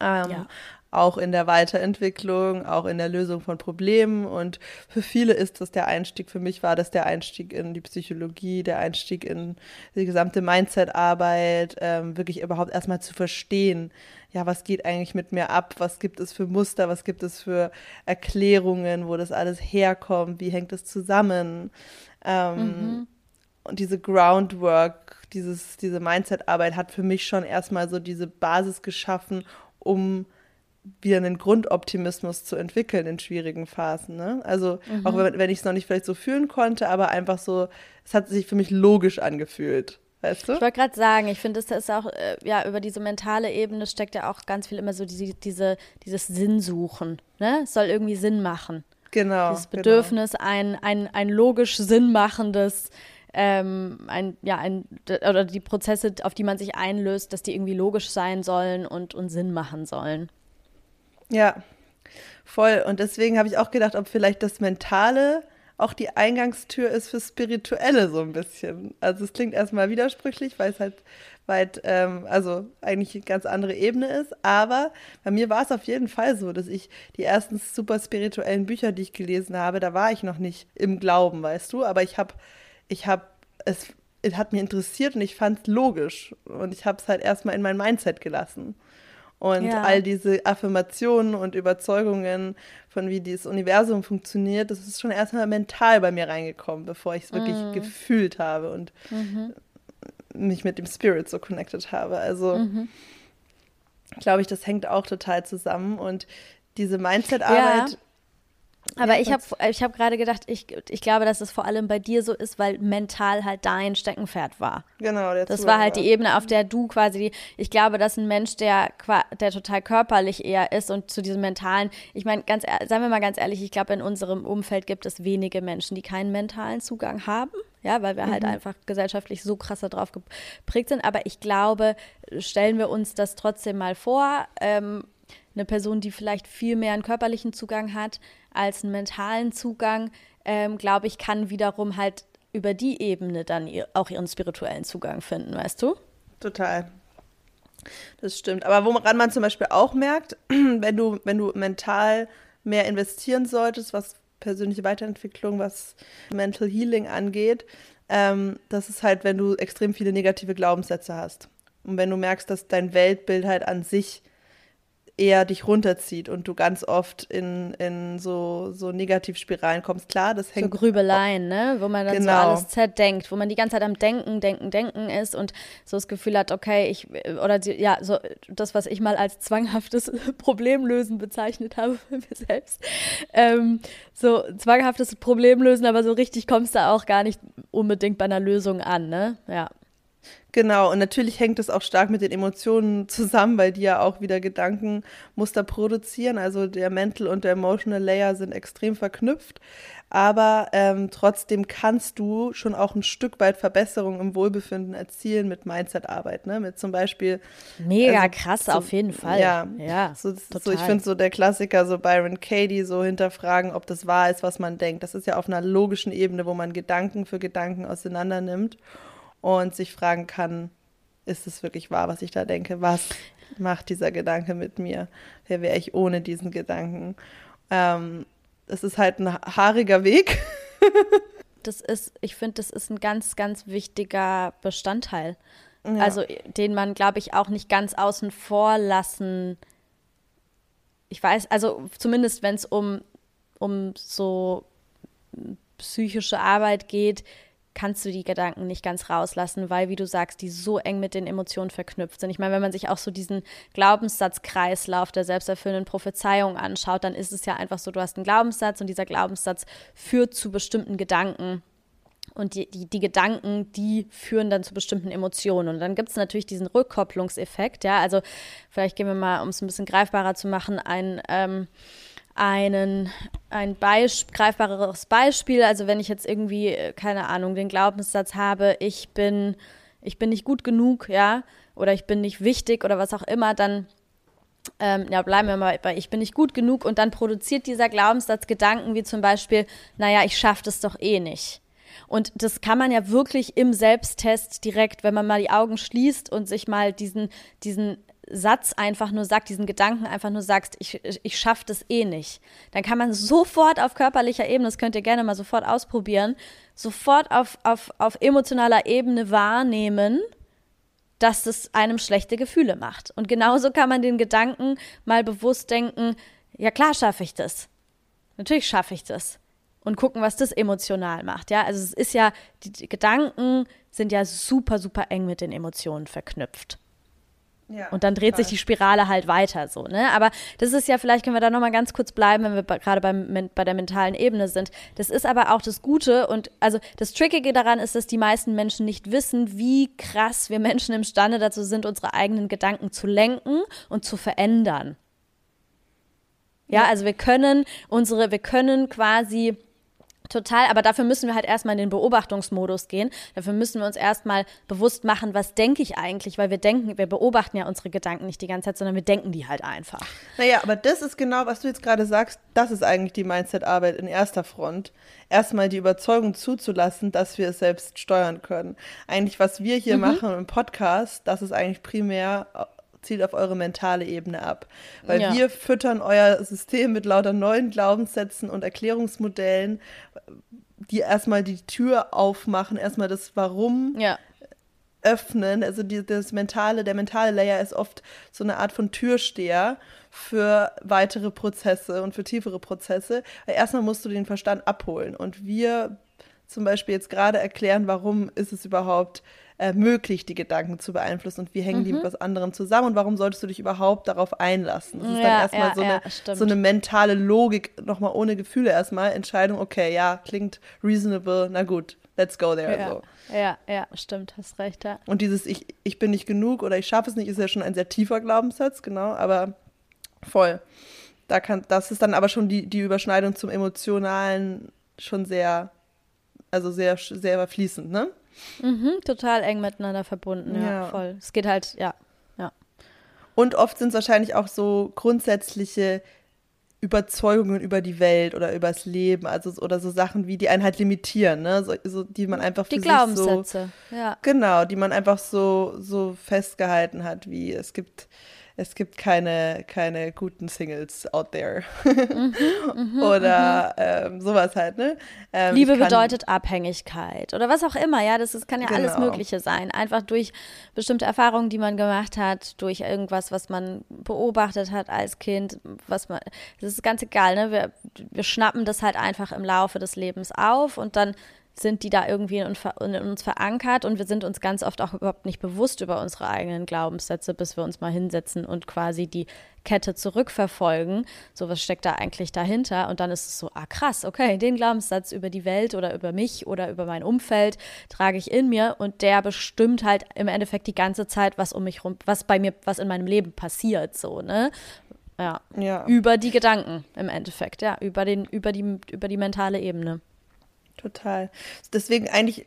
Ähm, ja auch in der Weiterentwicklung, auch in der Lösung von Problemen. Und für viele ist das der Einstieg. Für mich war das der Einstieg in die Psychologie, der Einstieg in die gesamte Mindset-Arbeit, ähm, wirklich überhaupt erstmal zu verstehen, ja, was geht eigentlich mit mir ab? Was gibt es für Muster? Was gibt es für Erklärungen, wo das alles herkommt? Wie hängt es zusammen? Ähm, mhm. Und diese Groundwork, dieses, diese Mindset-Arbeit hat für mich schon erstmal so diese Basis geschaffen, um wieder einen Grundoptimismus zu entwickeln in schwierigen Phasen. Ne? Also mhm. auch wenn, wenn ich es noch nicht vielleicht so fühlen konnte, aber einfach so, es hat sich für mich logisch angefühlt. Weißt du? Ich wollte gerade sagen, ich finde, das ist auch, äh, ja, über diese mentale Ebene steckt ja auch ganz viel immer so diese, diese, dieses Sinnsuchen. Ne? Es soll irgendwie Sinn machen. Genau. Dieses genau. Bedürfnis, genau. ein, ein, ein logisch sinnmachendes ähm, ein, ja, ein, oder die Prozesse, auf die man sich einlöst, dass die irgendwie logisch sein sollen und, und Sinn machen sollen. Ja, voll. Und deswegen habe ich auch gedacht, ob vielleicht das Mentale auch die Eingangstür ist für Spirituelle so ein bisschen. Also es klingt erstmal widersprüchlich, weil es halt weit, ähm, also eigentlich eine ganz andere Ebene ist. Aber bei mir war es auf jeden Fall so, dass ich die ersten super spirituellen Bücher, die ich gelesen habe, da war ich noch nicht im Glauben, weißt du. Aber ich habe, ich habe, es, es hat mich interessiert und ich fand es logisch. Und ich habe es halt erstmal in mein Mindset gelassen. Und ja. all diese Affirmationen und Überzeugungen von wie dieses Universum funktioniert, das ist schon erstmal mental bei mir reingekommen, bevor ich es wirklich mhm. gefühlt habe und mhm. mich mit dem Spirit so connected habe. Also mhm. glaube ich, das hängt auch total zusammen. Und diese Mindset-Arbeit ja. Aber ja, ich habe ich hab gerade gedacht, ich, ich glaube, dass es vor allem bei dir so ist, weil mental halt dein Steckenpferd war. Genau. Der das war halt die Ebene, auf der du quasi, ich glaube, dass ein Mensch, der, der total körperlich eher ist und zu diesem mentalen, ich meine, ganz, seien wir mal ganz ehrlich, ich glaube, in unserem Umfeld gibt es wenige Menschen, die keinen mentalen Zugang haben ja, weil wir halt mhm. einfach gesellschaftlich so krass darauf geprägt sind. Aber ich glaube, stellen wir uns das trotzdem mal vor, ähm, eine Person, die vielleicht viel mehr einen körperlichen Zugang hat als einen mentalen Zugang, ähm, glaube ich, kann wiederum halt über die Ebene dann auch ihren spirituellen Zugang finden, weißt du? Total. Das stimmt. Aber woran man zum Beispiel auch merkt, wenn du, wenn du mental mehr investieren solltest, was persönliche Weiterentwicklung, was Mental Healing angeht, ähm, das ist halt, wenn du extrem viele negative Glaubenssätze hast. Und wenn du merkst, dass dein Weltbild halt an sich eher dich runterzieht und du ganz oft in, in so, so Negativspiralen kommst. Klar, das hängt. So Grübeleien, ne? Wo man dann genau. so alles zerdenkt, wo man die ganze Zeit am Denken, Denken, Denken ist und so das Gefühl hat, okay, ich, oder die, ja, so das, was ich mal als zwanghaftes Problemlösen bezeichnet habe für mich selbst. Ähm, so zwanghaftes Problemlösen, aber so richtig kommst du auch gar nicht unbedingt bei einer Lösung an, ne? Ja. Genau, und natürlich hängt es auch stark mit den Emotionen zusammen, weil die ja auch wieder Gedankenmuster produzieren. Also der Mental und der Emotional Layer sind extrem verknüpft. Aber ähm, trotzdem kannst du schon auch ein Stück weit Verbesserung im Wohlbefinden erzielen mit Mindset-Arbeit, ne? Mit zum Beispiel. Mega also, krass, so, auf jeden Fall. Ja, ja so, so ich finde so der Klassiker, so Byron Katie, so hinterfragen, ob das wahr ist, was man denkt. Das ist ja auf einer logischen Ebene, wo man Gedanken für Gedanken auseinander nimmt und sich fragen kann, ist es wirklich wahr, was ich da denke? Was macht dieser Gedanke mit mir? Wer wäre ich ohne diesen Gedanken? Ähm, es ist halt ein haariger Weg. das ist, ich finde, das ist ein ganz, ganz wichtiger Bestandteil. Ja. Also, den man, glaube ich, auch nicht ganz außen vor lassen. Ich weiß, also zumindest wenn es um, um so psychische Arbeit geht, kannst du die Gedanken nicht ganz rauslassen, weil, wie du sagst, die so eng mit den Emotionen verknüpft sind. Ich meine, wenn man sich auch so diesen Glaubenssatzkreislauf der selbsterfüllenden Prophezeiung anschaut, dann ist es ja einfach so, du hast einen Glaubenssatz und dieser Glaubenssatz führt zu bestimmten Gedanken. Und die, die, die Gedanken, die führen dann zu bestimmten Emotionen. Und dann gibt es natürlich diesen Rückkopplungseffekt, ja. Also vielleicht gehen wir mal, um es ein bisschen greifbarer zu machen, ein ähm, einen, ein Beisp greifbareres Beispiel. Also wenn ich jetzt irgendwie, äh, keine Ahnung, den Glaubenssatz habe, ich bin, ich bin nicht gut genug, ja, oder ich bin nicht wichtig oder was auch immer, dann ähm, ja, bleiben wir mal bei ich bin nicht gut genug und dann produziert dieser Glaubenssatz Gedanken wie zum Beispiel, naja, ich schaffe das doch eh nicht. Und das kann man ja wirklich im Selbsttest direkt, wenn man mal die Augen schließt und sich mal diesen, diesen Satz einfach nur sagt, diesen Gedanken einfach nur sagst, ich, ich schaffe das eh nicht, dann kann man sofort auf körperlicher Ebene, das könnt ihr gerne mal sofort ausprobieren, sofort auf, auf, auf emotionaler Ebene wahrnehmen, dass es einem schlechte Gefühle macht. Und genauso kann man den Gedanken mal bewusst denken, ja klar schaffe ich das. Natürlich schaffe ich das. Und gucken, was das emotional macht. Ja, also es ist ja, die, die Gedanken sind ja super, super eng mit den Emotionen verknüpft. Ja, und dann dreht total. sich die Spirale halt weiter so, ne? Aber das ist ja, vielleicht können wir da nochmal ganz kurz bleiben, wenn wir gerade beim, bei der mentalen Ebene sind. Das ist aber auch das Gute und also das Trickige daran ist, dass die meisten Menschen nicht wissen, wie krass wir Menschen imstande dazu sind, unsere eigenen Gedanken zu lenken und zu verändern. Ja, ja. also wir können unsere, wir können quasi Total, aber dafür müssen wir halt erstmal in den Beobachtungsmodus gehen. Dafür müssen wir uns erstmal bewusst machen, was denke ich eigentlich, weil wir denken, wir beobachten ja unsere Gedanken nicht die ganze Zeit, sondern wir denken die halt einfach. Naja, aber das ist genau, was du jetzt gerade sagst, das ist eigentlich die Mindset-Arbeit in erster Front. Erstmal die Überzeugung zuzulassen, dass wir es selbst steuern können. Eigentlich, was wir hier mhm. machen im Podcast, das ist eigentlich primär zielt auf eure mentale Ebene ab. Weil ja. wir füttern euer System mit lauter neuen Glaubenssätzen und Erklärungsmodellen, die erstmal die Tür aufmachen, erstmal das Warum ja. öffnen. Also die, das mentale, der mentale Layer ist oft so eine Art von Türsteher für weitere Prozesse und für tiefere Prozesse. Weil erstmal musst du den Verstand abholen. Und wir zum Beispiel jetzt gerade erklären, warum ist es überhaupt äh, möglich, die Gedanken zu beeinflussen und wie hängen mhm. die mit was anderem zusammen und warum solltest du dich überhaupt darauf einlassen? Das ist ja, dann erstmal ja, so, eine, ja, so eine mentale Logik, nochmal ohne Gefühle erstmal, Entscheidung, okay, ja, klingt reasonable, na gut, let's go there. Ja, so. ja, ja, stimmt, hast recht, ja. Und dieses ich, ich bin nicht genug oder ich schaffe es nicht, ist ja schon ein sehr tiefer Glaubenssatz, genau, aber voll. Da kann, das ist dann aber schon die, die Überschneidung zum Emotionalen schon sehr also sehr, sehr fließend, ne? Mhm, total eng miteinander verbunden, ja, ja, voll. Es geht halt, ja, ja. Und oft sind es wahrscheinlich auch so grundsätzliche Überzeugungen über die Welt oder übers Leben, also oder so Sachen wie die einen halt limitieren, ne, so, so die man einfach für die Glaubenssätze, so, ja. Genau, die man einfach so so festgehalten hat, wie es gibt es gibt keine, keine guten Singles out there. Mhm, mhm oder mhm. Ähm, sowas halt, ne? Ähm, Liebe bedeutet Abhängigkeit oder was auch immer, ja, das, das kann ja genau. alles Mögliche sein. Einfach durch bestimmte Erfahrungen, die man gemacht hat, durch irgendwas, was man beobachtet hat als Kind, was man, das ist ganz egal, ne? Wir, wir schnappen das halt einfach im Laufe des Lebens auf und dann sind die da irgendwie in, in, uns verankert und wir sind uns ganz oft auch überhaupt nicht bewusst über unsere eigenen Glaubenssätze, bis wir uns mal hinsetzen und quasi die Kette zurückverfolgen. So was steckt da eigentlich dahinter und dann ist es so, ah krass, okay, den Glaubenssatz über die Welt oder über mich oder über mein Umfeld trage ich in mir und der bestimmt halt im Endeffekt die ganze Zeit, was um mich rum, was bei mir, was in meinem Leben passiert, so, ne? Ja. ja. Über die Gedanken im Endeffekt, ja, über den, über die, über die mentale Ebene. Total. Deswegen eigentlich,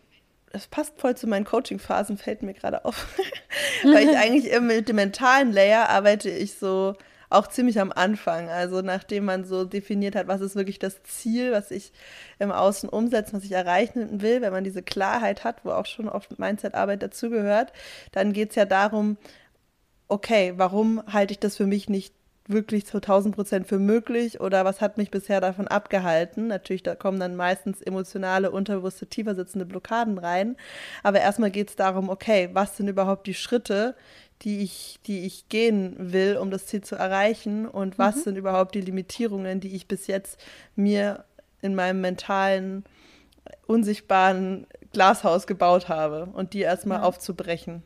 das passt voll zu meinen Coaching-Phasen, fällt mir gerade auf. Weil ich eigentlich mit dem mentalen Layer arbeite ich so auch ziemlich am Anfang. Also nachdem man so definiert hat, was ist wirklich das Ziel, was ich im Außen umsetzen, was ich erreichen will, wenn man diese Klarheit hat, wo auch schon oft Mindset-Arbeit dazugehört, dann geht es ja darum, okay, warum halte ich das für mich nicht wirklich zu 1000 Prozent für möglich oder was hat mich bisher davon abgehalten? Natürlich, da kommen dann meistens emotionale, unterbewusste, tiefer sitzende Blockaden rein. Aber erstmal geht es darum, okay, was sind überhaupt die Schritte, die ich, die ich gehen will, um das Ziel zu erreichen und was mhm. sind überhaupt die Limitierungen, die ich bis jetzt mir in meinem mentalen, unsichtbaren Glashaus gebaut habe und die erstmal ja. aufzubrechen.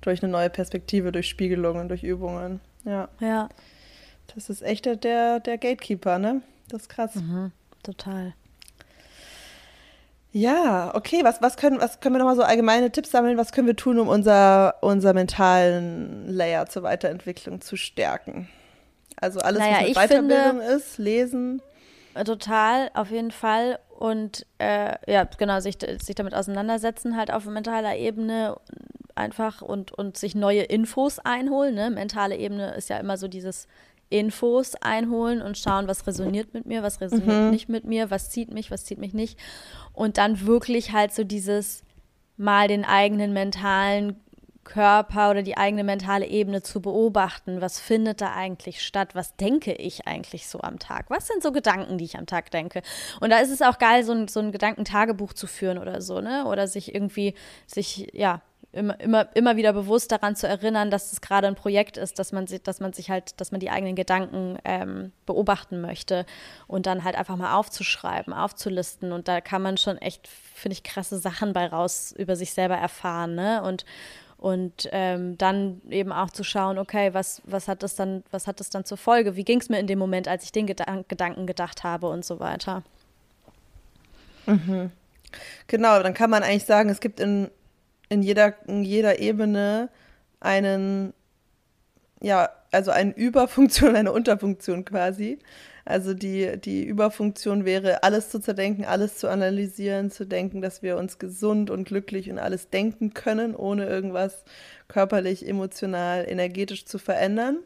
Durch eine neue Perspektive, durch Spiegelungen, durch Übungen. Ja. Ja. Das ist echt der, der Gatekeeper, ne? Das ist krass. Mhm, total. Ja, okay, was, was, können, was können wir nochmal so allgemeine Tipps sammeln? Was können wir tun, um unser, unser mentalen Layer zur Weiterentwicklung zu stärken? Also alles, naja, was mit Weiterbildung finde, ist, lesen. Total, auf jeden Fall. Und äh, ja, genau, sich, sich damit auseinandersetzen, halt auf mentaler Ebene einfach und, und sich neue Infos einholen. Ne? Mentale Ebene ist ja immer so dieses Infos einholen und schauen, was resoniert mit mir, was resoniert mhm. nicht mit mir, was zieht mich, was zieht mich nicht. Und dann wirklich halt so dieses mal den eigenen mentalen Körper oder die eigene mentale Ebene zu beobachten. Was findet da eigentlich statt? Was denke ich eigentlich so am Tag? Was sind so Gedanken, die ich am Tag denke? Und da ist es auch geil, so ein, so ein Gedankentagebuch zu führen oder so, ne? Oder sich irgendwie, sich, ja, immer, immer, immer wieder bewusst daran zu erinnern, dass es gerade ein Projekt ist, dass man, dass man sich halt, dass man die eigenen Gedanken ähm, beobachten möchte und dann halt einfach mal aufzuschreiben, aufzulisten. Und da kann man schon echt, finde ich, krasse Sachen bei raus über sich selber erfahren, ne? Und, und ähm, dann eben auch zu schauen, okay, was, was hat das dann, was hat das dann zur Folge? Wie ging es mir in dem Moment, als ich den Gedan Gedanken gedacht habe und so weiter? Mhm. Genau, dann kann man eigentlich sagen, es gibt in in jeder, in jeder Ebene einen, ja, also eine Überfunktion, eine Unterfunktion quasi. Also die, die Überfunktion wäre, alles zu zerdenken, alles zu analysieren, zu denken, dass wir uns gesund und glücklich und alles denken können, ohne irgendwas körperlich, emotional, energetisch zu verändern.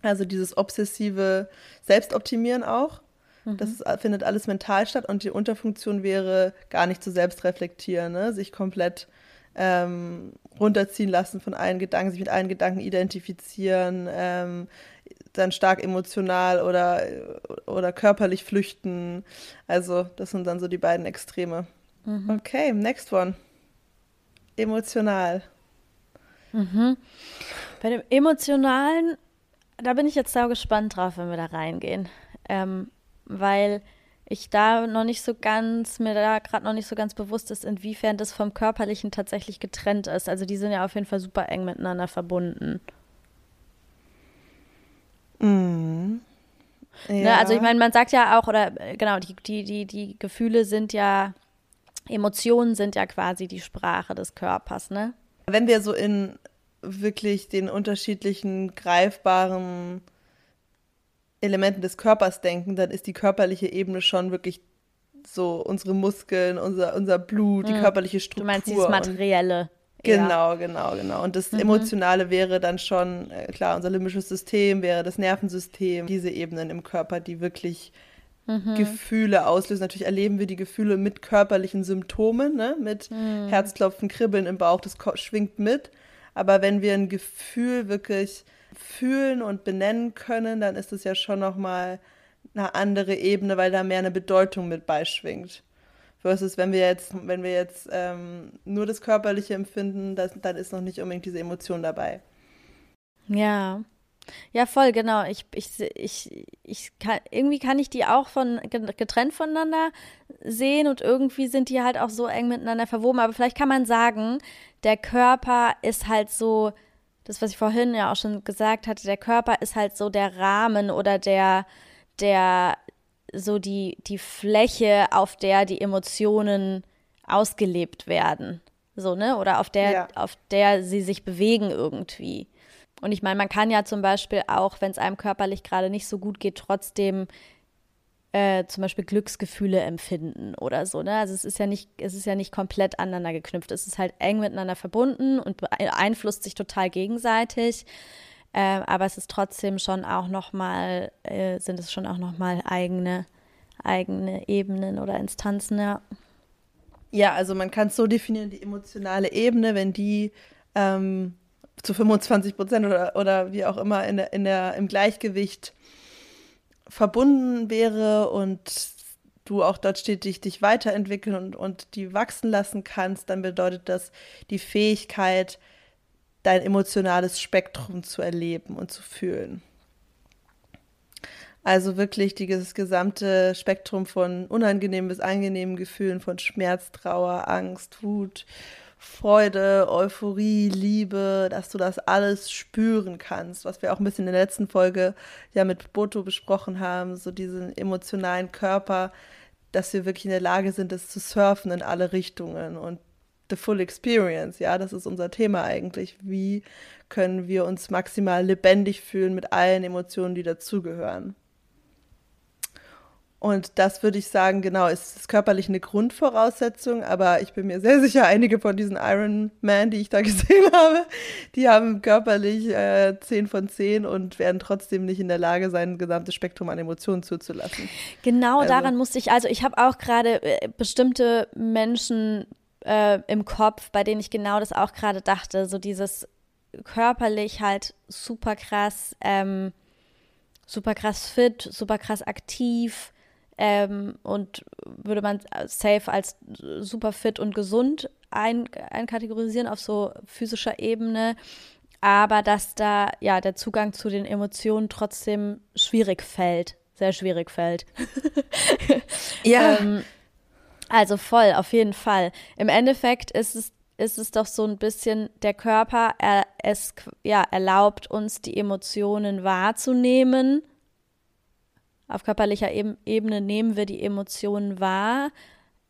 Also dieses obsessive Selbstoptimieren auch. Mhm. Das ist, findet alles mental statt und die Unterfunktion wäre, gar nicht zu selbst reflektieren, ne? sich komplett ähm, runterziehen lassen von allen Gedanken, sich mit allen Gedanken identifizieren, ähm, dann stark emotional oder, oder körperlich flüchten. Also das sind dann so die beiden Extreme. Mhm. Okay, next one. Emotional. Mhm. Bei dem Emotionalen, da bin ich jetzt sau gespannt drauf, wenn wir da reingehen. Ähm, weil ich da noch nicht so ganz, mir da gerade noch nicht so ganz bewusst ist, inwiefern das vom Körperlichen tatsächlich getrennt ist. Also die sind ja auf jeden Fall super eng miteinander verbunden. Mhm. Ja. Ne, also ich meine, man sagt ja auch, oder genau, die, die, die, die Gefühle sind ja, Emotionen sind ja quasi die Sprache des Körpers, ne? Wenn wir so in wirklich den unterschiedlichen greifbaren Elementen des Körpers denken, dann ist die körperliche Ebene schon wirklich so unsere Muskeln, unser, unser Blut, die mhm. körperliche Struktur. Du meinst dieses Materielle. Genau, genau, genau. Und das mhm. Emotionale wäre dann schon, äh, klar, unser limbisches System wäre das Nervensystem, diese Ebenen im Körper, die wirklich mhm. Gefühle auslösen. Natürlich erleben wir die Gefühle mit körperlichen Symptomen, ne? mit mhm. Herzklopfen, Kribbeln im Bauch, das schwingt mit. Aber wenn wir ein Gefühl wirklich fühlen und benennen können, dann ist es ja schon nochmal eine andere Ebene, weil da mehr eine Bedeutung mit beischwingt. Versus wenn wir jetzt, wenn wir jetzt ähm, nur das Körperliche empfinden, das, dann ist noch nicht unbedingt diese Emotion dabei. Ja. Ja, voll, genau. Ich, ich, ich, ich kann, irgendwie kann ich die auch von getrennt voneinander sehen und irgendwie sind die halt auch so eng miteinander verwoben. Aber vielleicht kann man sagen, der Körper ist halt so, das, was ich vorhin ja auch schon gesagt hatte, der Körper ist halt so der Rahmen oder der, der, so die, die Fläche, auf der die Emotionen ausgelebt werden. So, ne? Oder auf der, ja. auf der sie sich bewegen irgendwie. Und ich meine, man kann ja zum Beispiel auch, wenn es einem körperlich gerade nicht so gut geht, trotzdem äh, zum Beispiel Glücksgefühle empfinden oder so. Ne? Also es ist ja nicht, es ist ja nicht komplett aneinander geknüpft. Es ist halt eng miteinander verbunden und beeinflusst sich total gegenseitig. Äh, aber es ist trotzdem schon auch nochmal, äh, sind es schon auch nochmal eigene, eigene Ebenen oder Instanzen, ja. Ja, also man kann es so definieren, die emotionale Ebene, wenn die ähm, zu 25 Prozent oder, oder wie auch immer in der, in der, im Gleichgewicht verbunden wäre und du auch dort stetig dich weiterentwickeln und, und die wachsen lassen kannst, dann bedeutet das die Fähigkeit, dein emotionales Spektrum zu erleben und zu fühlen. Also wirklich dieses gesamte Spektrum von unangenehmen bis angenehmen Gefühlen, von Schmerz, Trauer, Angst, Wut, Freude, Euphorie, Liebe, dass du das alles spüren kannst, was wir auch ein bisschen in der letzten Folge ja mit Boto besprochen haben, so diesen emotionalen Körper, dass wir wirklich in der Lage sind, das zu surfen in alle Richtungen und the full experience, ja, das ist unser Thema eigentlich. Wie können wir uns maximal lebendig fühlen mit allen Emotionen, die dazugehören? Und das würde ich sagen, genau, ist, ist körperlich eine Grundvoraussetzung, aber ich bin mir sehr sicher, einige von diesen Iron Man, die ich da gesehen habe, die haben körperlich äh, 10 von 10 und werden trotzdem nicht in der Lage sein, ein gesamtes Spektrum an Emotionen zuzulassen. Genau also, daran musste ich, also ich habe auch gerade äh, bestimmte Menschen äh, im Kopf, bei denen ich genau das auch gerade dachte, so dieses körperlich halt super krass, ähm, super krass fit, super krass aktiv, ähm, und würde man safe als super fit und gesund ein, einkategorisieren auf so physischer Ebene, aber dass da ja der Zugang zu den Emotionen trotzdem schwierig fällt, sehr schwierig fällt. ja. ähm, also voll, auf jeden Fall. Im Endeffekt ist es ist es doch so ein bisschen, der Körper, er, es ja, erlaubt uns, die Emotionen wahrzunehmen auf körperlicher Ebene nehmen wir die Emotionen wahr.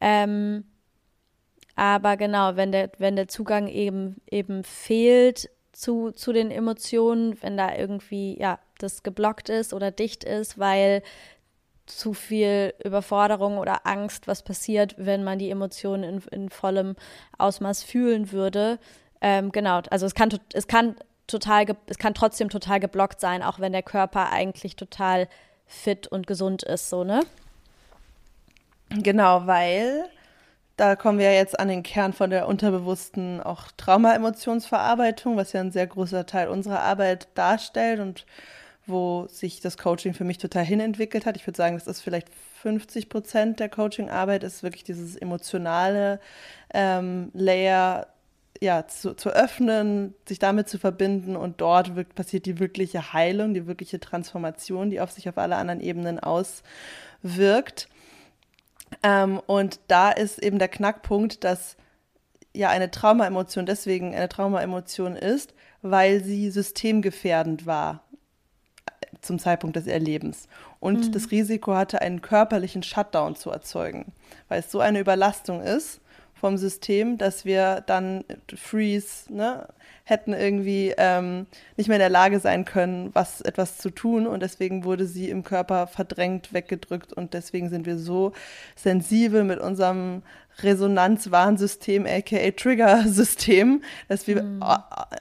Ähm, aber genau, wenn der, wenn der Zugang eben, eben fehlt zu, zu den Emotionen, wenn da irgendwie, ja, das geblockt ist oder dicht ist, weil zu viel Überforderung oder Angst, was passiert, wenn man die Emotionen in, in vollem Ausmaß fühlen würde. Ähm, genau, also es kann, es kann total, es kann trotzdem total geblockt sein, auch wenn der Körper eigentlich total fit und gesund ist, so, ne? Genau, weil da kommen wir jetzt an den Kern von der unterbewussten auch Trauma-Emotionsverarbeitung, was ja ein sehr großer Teil unserer Arbeit darstellt und wo sich das Coaching für mich total hinentwickelt hat. Ich würde sagen, das ist vielleicht 50 Prozent der Coaching-Arbeit, ist wirklich dieses emotionale ähm, Layer ja, zu, zu öffnen, sich damit zu verbinden und dort wird, passiert die wirkliche Heilung, die wirkliche Transformation, die auf sich auf alle anderen Ebenen auswirkt. Ähm, und da ist eben der Knackpunkt, dass ja eine Traumaemotion deswegen eine Traumaemotion ist, weil sie systemgefährdend war zum Zeitpunkt des Erlebens und mhm. das Risiko hatte, einen körperlichen Shutdown zu erzeugen, weil es so eine Überlastung ist vom System, dass wir dann freeze, ne, hätten irgendwie ähm, nicht mehr in der Lage sein können, was etwas zu tun und deswegen wurde sie im Körper verdrängt, weggedrückt und deswegen sind wir so sensibel mit unserem Resonanzwarnsystem, aka Trigger-System, dass wir mhm.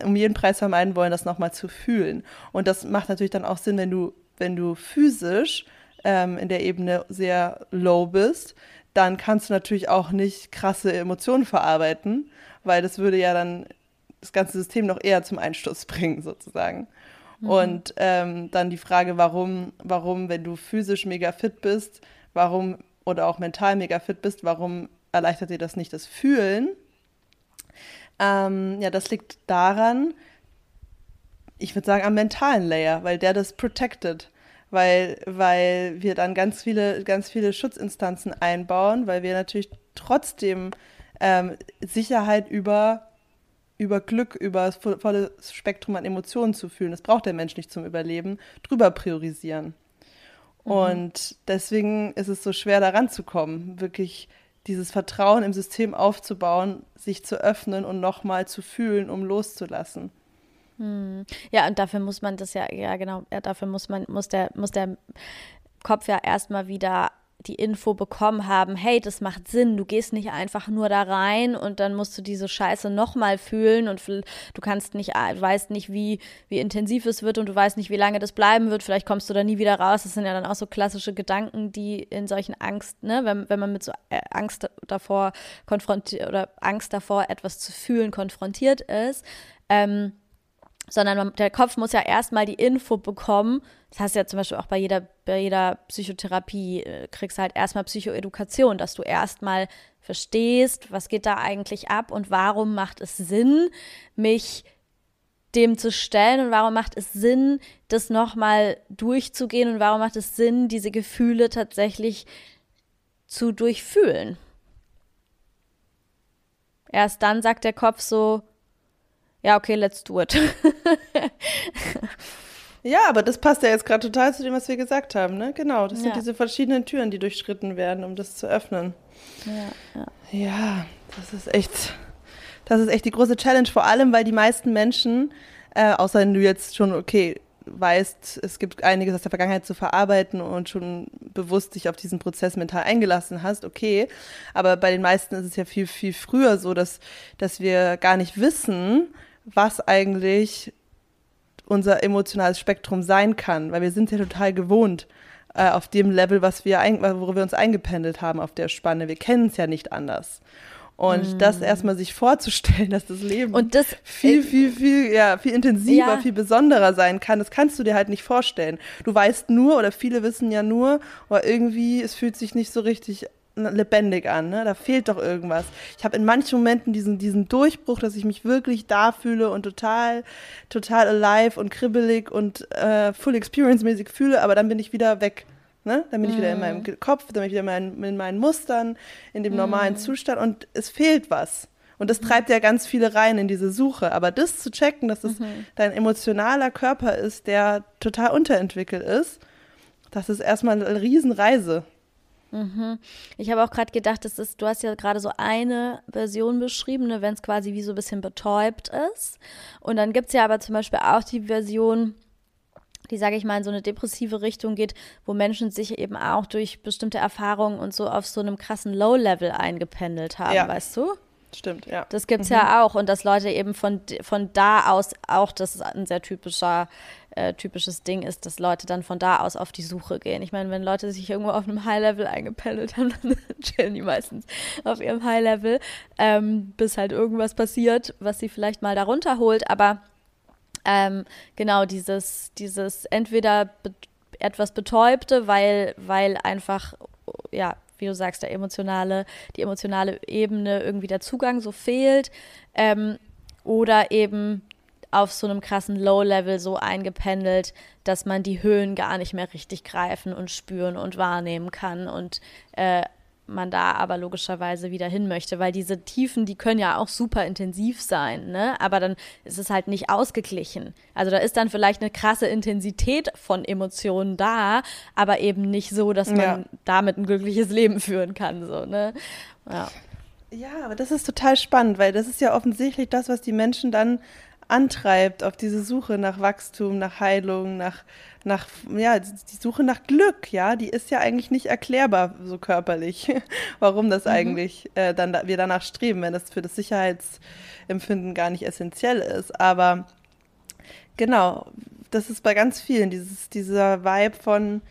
um jeden Preis vermeiden wollen, das nochmal zu fühlen. Und das macht natürlich dann auch Sinn, wenn du, wenn du physisch ähm, in der Ebene sehr low bist, dann kannst du natürlich auch nicht krasse Emotionen verarbeiten, weil das würde ja dann das ganze System noch eher zum Einsturz bringen, sozusagen. Mhm. Und ähm, dann die Frage, warum, warum, wenn du physisch mega fit bist, warum oder auch mental mega fit bist, warum erleichtert dir das nicht das Fühlen? Ähm, ja, das liegt daran, ich würde sagen, am mentalen Layer, weil der das protected weil, weil wir dann ganz viele, ganz viele Schutzinstanzen einbauen, weil wir natürlich trotzdem ähm, Sicherheit über, über Glück, über das volle Spektrum an Emotionen zu fühlen, das braucht der Mensch nicht zum Überleben, drüber priorisieren. Mhm. Und deswegen ist es so schwer, da ranzukommen, wirklich dieses Vertrauen im System aufzubauen, sich zu öffnen und nochmal zu fühlen, um loszulassen. Hm. Ja, und dafür muss man das ja, ja genau, ja, dafür muss man, muss der, muss der Kopf ja erstmal wieder die Info bekommen haben, hey, das macht Sinn, du gehst nicht einfach nur da rein und dann musst du diese Scheiße nochmal fühlen und du kannst nicht, du weißt nicht, wie, wie intensiv es wird und du weißt nicht, wie lange das bleiben wird, vielleicht kommst du da nie wieder raus. Das sind ja dann auch so klassische Gedanken, die in solchen Angst, ne, wenn, wenn man mit so äh, Angst davor konfrontiert oder Angst davor, etwas zu fühlen, konfrontiert ist, ähm, sondern man, der Kopf muss ja erstmal die Info bekommen. Das heißt ja zum Beispiel auch bei jeder, bei jeder Psychotherapie, äh, kriegst du halt erstmal Psychoedukation, dass du erstmal verstehst, was geht da eigentlich ab und warum macht es Sinn, mich dem zu stellen und warum macht es Sinn, das nochmal durchzugehen und warum macht es Sinn, diese Gefühle tatsächlich zu durchfühlen. Erst dann sagt der Kopf so, ja, okay, let's do it. ja, aber das passt ja jetzt gerade total zu dem, was wir gesagt haben, ne? Genau, das ja. sind diese verschiedenen Türen, die durchschritten werden, um das zu öffnen. Ja, ja. ja das ist echt, das ist echt die große Challenge, vor allem, weil die meisten Menschen, äh, außer wenn du jetzt schon, okay, weißt, es gibt einiges aus der Vergangenheit zu verarbeiten und schon bewusst dich auf diesen Prozess mental eingelassen hast, okay. Aber bei den meisten ist es ja viel, viel früher so, dass, dass wir gar nicht wissen, was eigentlich unser emotionales Spektrum sein kann, weil wir sind ja total gewohnt äh, auf dem Level, was wir ein, wo wir uns eingependelt haben auf der Spanne. Wir kennen es ja nicht anders. Und mm. das erstmal sich vorzustellen, dass das Leben und das, viel, äh, viel, viel, ja, viel intensiver, ja. viel besonderer sein kann, das kannst du dir halt nicht vorstellen. Du weißt nur, oder viele wissen ja nur, aber irgendwie, es fühlt sich nicht so richtig lebendig an, ne? Da fehlt doch irgendwas. Ich habe in manchen Momenten diesen, diesen Durchbruch, dass ich mich wirklich da fühle und total, total alive und kribbelig und äh, full experience-mäßig fühle, aber dann bin ich wieder weg. Ne? Dann bin ich wieder in meinem mhm. Kopf, dann bin ich wieder in meinen, in meinen Mustern, in dem normalen mm. Zustand und es fehlt was. Und das mhm. treibt ja ganz viele rein in diese Suche. Aber das zu checken, dass es mhm. dein emotionaler Körper ist, der total unterentwickelt ist, das ist erstmal eine Riesenreise. Mhm. Ich habe auch gerade gedacht, das ist, du hast ja gerade so eine Version beschrieben, ne, wenn es quasi wie so ein bisschen betäubt ist. Und dann gibt es ja aber zum Beispiel auch die Version, die, sage ich mal, in so eine depressive Richtung geht, wo Menschen sich eben auch durch bestimmte Erfahrungen und so auf so einem krassen Low-Level eingependelt haben, ja. weißt du? Stimmt, ja. Das gibt es mhm. ja auch und dass Leute eben von, von da aus auch, das ist ein sehr typischer, äh, typisches Ding ist, dass Leute dann von da aus auf die Suche gehen. Ich meine, wenn Leute sich irgendwo auf einem High-Level eingependelt haben, dann chillen die meistens auf ihrem High-Level, ähm, bis halt irgendwas passiert, was sie vielleicht mal darunter holt. Aber ähm, genau dieses, dieses entweder be etwas Betäubte, weil, weil einfach ja, wie du sagst, der emotionale, die emotionale Ebene irgendwie der Zugang so fehlt. Ähm, oder eben auf so einem krassen Low-Level so eingependelt, dass man die Höhen gar nicht mehr richtig greifen und spüren und wahrnehmen kann und äh, man da aber logischerweise wieder hin möchte, weil diese Tiefen, die können ja auch super intensiv sein, ne? Aber dann ist es halt nicht ausgeglichen. Also da ist dann vielleicht eine krasse Intensität von Emotionen da, aber eben nicht so, dass man ja. damit ein glückliches Leben führen kann, so, ne? Ja. Ja, aber das ist total spannend, weil das ist ja offensichtlich das, was die Menschen dann antreibt auf diese Suche nach Wachstum, nach Heilung, nach, nach, ja, die Suche nach Glück, ja, die ist ja eigentlich nicht erklärbar so körperlich, warum das mhm. eigentlich äh, dann wir danach streben, wenn das für das Sicherheitsempfinden gar nicht essentiell ist. Aber genau, das ist bei ganz vielen, dieses, dieser Vibe von,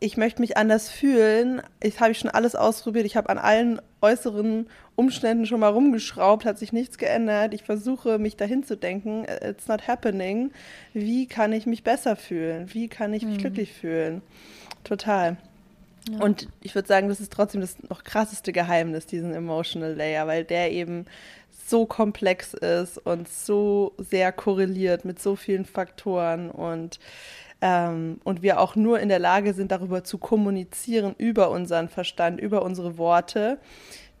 ich möchte mich anders fühlen. Ich habe schon alles ausprobiert. Ich habe an allen äußeren Umständen schon mal rumgeschraubt, hat sich nichts geändert. Ich versuche, mich dahin zu denken. It's not happening. Wie kann ich mich besser fühlen? Wie kann ich mich mhm. glücklich fühlen? Total. Ja. Und ich würde sagen, das ist trotzdem das noch krasseste Geheimnis, diesen Emotional Layer, weil der eben so komplex ist und so sehr korreliert mit so vielen Faktoren und ähm, und wir auch nur in der Lage sind, darüber zu kommunizieren, über unseren Verstand, über unsere Worte,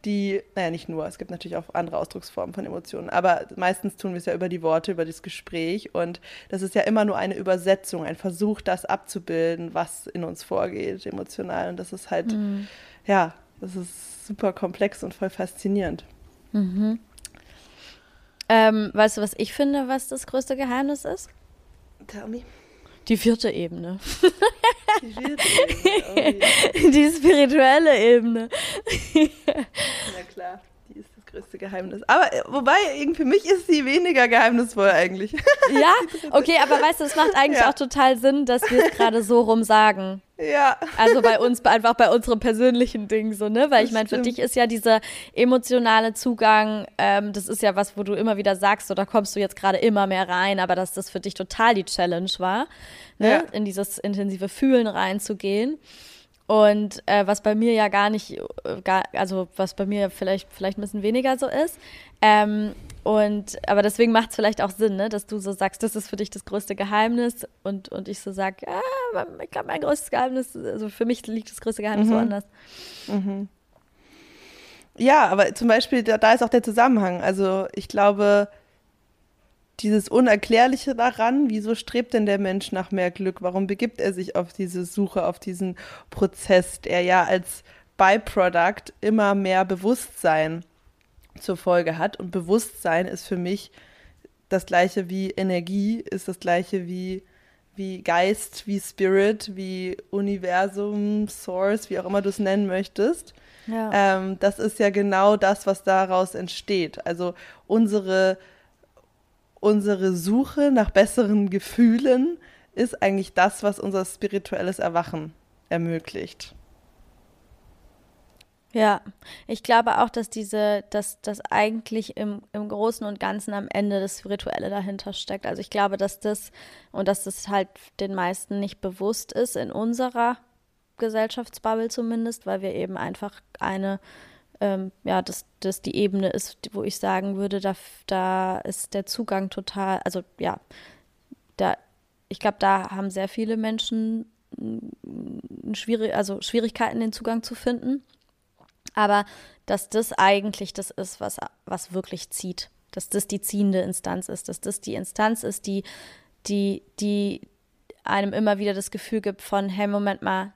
die, naja, nicht nur, es gibt natürlich auch andere Ausdrucksformen von Emotionen, aber meistens tun wir es ja über die Worte, über das Gespräch und das ist ja immer nur eine Übersetzung, ein Versuch, das abzubilden, was in uns vorgeht, emotional und das ist halt, mhm. ja, das ist super komplex und voll faszinierend. Mhm. Ähm, weißt du, was ich finde, was das größte Geheimnis ist? Tell me. Die vierte Ebene. Die vierte Ebene. Oh, Die spirituelle Ebene. Na klar größte Geheimnis. Aber äh, wobei, für mich ist sie weniger geheimnisvoll eigentlich. Ja, okay, aber weißt du, es macht eigentlich ja. auch total Sinn, dass wir es gerade so rum sagen. Ja. Also bei uns, einfach bei unserem persönlichen Ding so, ne? Weil das ich meine, für dich ist ja dieser emotionale Zugang, ähm, das ist ja was, wo du immer wieder sagst, so da kommst du jetzt gerade immer mehr rein, aber dass das für dich total die Challenge war, ne? Ja. In dieses intensive Fühlen reinzugehen. Und äh, was bei mir ja gar nicht, äh, gar, also was bei mir vielleicht, vielleicht ein bisschen weniger so ist. Ähm, und aber deswegen macht es vielleicht auch Sinn, ne, dass du so sagst, das ist für dich das größte Geheimnis und, und ich so sage, ja, ich glaube, mein größtes Geheimnis, also für mich liegt das größte Geheimnis mhm. woanders. Mhm. Ja, aber zum Beispiel, da, da ist auch der Zusammenhang. Also ich glaube, dieses Unerklärliche daran, wieso strebt denn der Mensch nach mehr Glück? Warum begibt er sich auf diese Suche, auf diesen Prozess, der ja als Byproduct immer mehr Bewusstsein zur Folge hat? Und Bewusstsein ist für mich das gleiche wie Energie, ist das gleiche wie, wie Geist, wie Spirit, wie Universum, Source, wie auch immer du es nennen möchtest. Ja. Ähm, das ist ja genau das, was daraus entsteht. Also unsere unsere Suche nach besseren Gefühlen ist eigentlich das, was unser spirituelles Erwachen ermöglicht. Ja, ich glaube auch, dass diese, dass das eigentlich im, im Großen und Ganzen am Ende das Spirituelle dahinter steckt. Also ich glaube, dass das und dass das halt den meisten nicht bewusst ist in unserer Gesellschaftsbubble zumindest, weil wir eben einfach eine ähm, ja, dass das die Ebene ist, wo ich sagen würde, da, da ist der Zugang total, also ja, da, ich glaube, da haben sehr viele Menschen schwierig, also Schwierigkeiten, den Zugang zu finden. Aber dass das eigentlich das ist, was, was wirklich zieht. Dass das die ziehende Instanz ist, dass das die Instanz ist, die, die, die einem immer wieder das Gefühl gibt von, hey, Moment mal,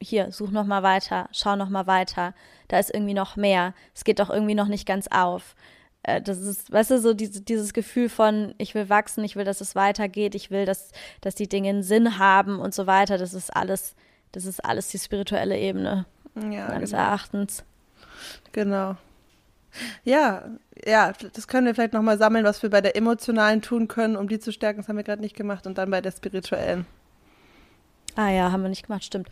hier, such noch mal weiter, schau noch mal weiter, da ist irgendwie noch mehr, es geht doch irgendwie noch nicht ganz auf. Äh, das ist, weißt du, so diese, dieses Gefühl von, ich will wachsen, ich will, dass es weitergeht, ich will, dass, dass die Dinge einen Sinn haben und so weiter, das ist alles, das ist alles die spirituelle Ebene, ja, meines genau. Erachtens. Genau. Ja, ja, das können wir vielleicht nochmal sammeln, was wir bei der emotionalen tun können, um die zu stärken. Das haben wir gerade nicht gemacht. Und dann bei der spirituellen. Ah ja, haben wir nicht gemacht, stimmt.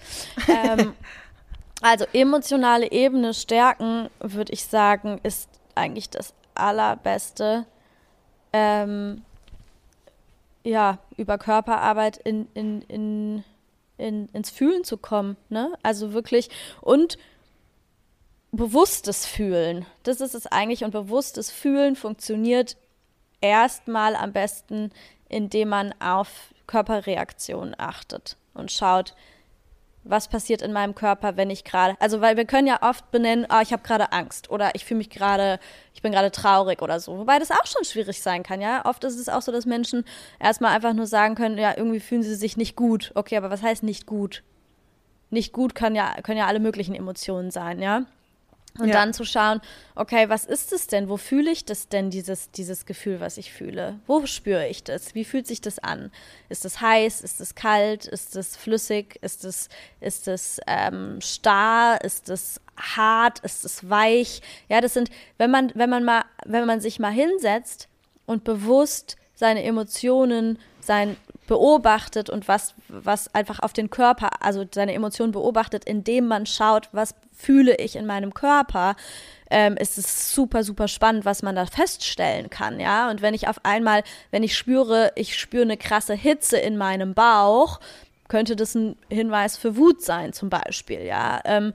ähm, also emotionale Ebene stärken, würde ich sagen, ist eigentlich das Allerbeste. Ähm, ja, über Körperarbeit in, in, in, in, ins Fühlen zu kommen. Ne? Also wirklich und bewusstes Fühlen. Das ist es eigentlich. Und bewusstes Fühlen funktioniert erstmal am besten, indem man auf Körperreaktionen achtet und schaut, was passiert in meinem Körper, wenn ich gerade, also weil wir können ja oft benennen, ah, ich habe gerade Angst oder ich fühle mich gerade, ich bin gerade traurig oder so, wobei das auch schon schwierig sein kann, ja. Oft ist es auch so, dass Menschen erstmal einfach nur sagen können, ja, irgendwie fühlen sie sich nicht gut. Okay, aber was heißt nicht gut? Nicht gut kann ja, können ja alle möglichen Emotionen sein, ja. Und ja. dann zu schauen, okay, was ist es denn? Wo fühle ich das denn, dieses, dieses Gefühl, was ich fühle? Wo spüre ich das? Wie fühlt sich das an? Ist es heiß? Ist es kalt? Ist es flüssig? Ist es, ist es ähm, starr? Ist es hart? Ist es weich? Ja, das sind, wenn man, wenn man mal, wenn man sich mal hinsetzt und bewusst seine Emotionen, sein beobachtet und was, was einfach auf den Körper, also seine Emotionen beobachtet, indem man schaut, was fühle ich in meinem Körper, ähm, ist es super, super spannend, was man da feststellen kann, ja. Und wenn ich auf einmal, wenn ich spüre, ich spüre eine krasse Hitze in meinem Bauch, könnte das ein Hinweis für Wut sein, zum Beispiel, ja. Ähm,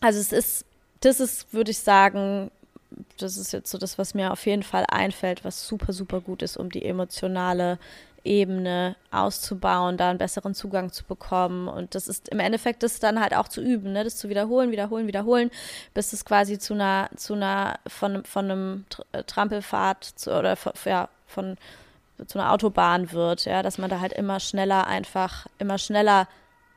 also es ist, das ist, würde ich sagen, das ist jetzt so das, was mir auf jeden Fall einfällt, was super, super gut ist, um die emotionale Ebene auszubauen, da einen besseren Zugang zu bekommen. Und das ist im Endeffekt das dann halt auch zu üben, ne? das zu wiederholen, wiederholen, wiederholen, bis es quasi zu einer, zu einer, von, von einem äh, Trampelfahrt zu, oder von, ja, von zu einer Autobahn wird, ja, dass man da halt immer schneller einfach, immer schneller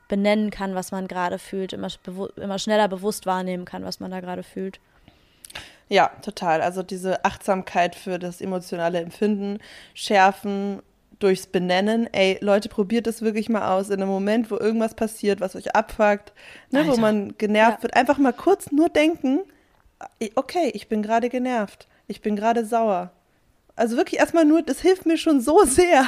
benennen kann, was man gerade fühlt, immer, immer schneller bewusst wahrnehmen kann, was man da gerade fühlt. Ja, total. Also diese Achtsamkeit für das emotionale Empfinden schärfen durchs Benennen, ey, Leute, probiert es wirklich mal aus in einem Moment, wo irgendwas passiert, was euch abfuckt, ne, wo man genervt ja. wird. Einfach mal kurz nur denken, okay, ich bin gerade genervt, ich bin gerade sauer. Also wirklich erstmal nur, das hilft mir schon so sehr,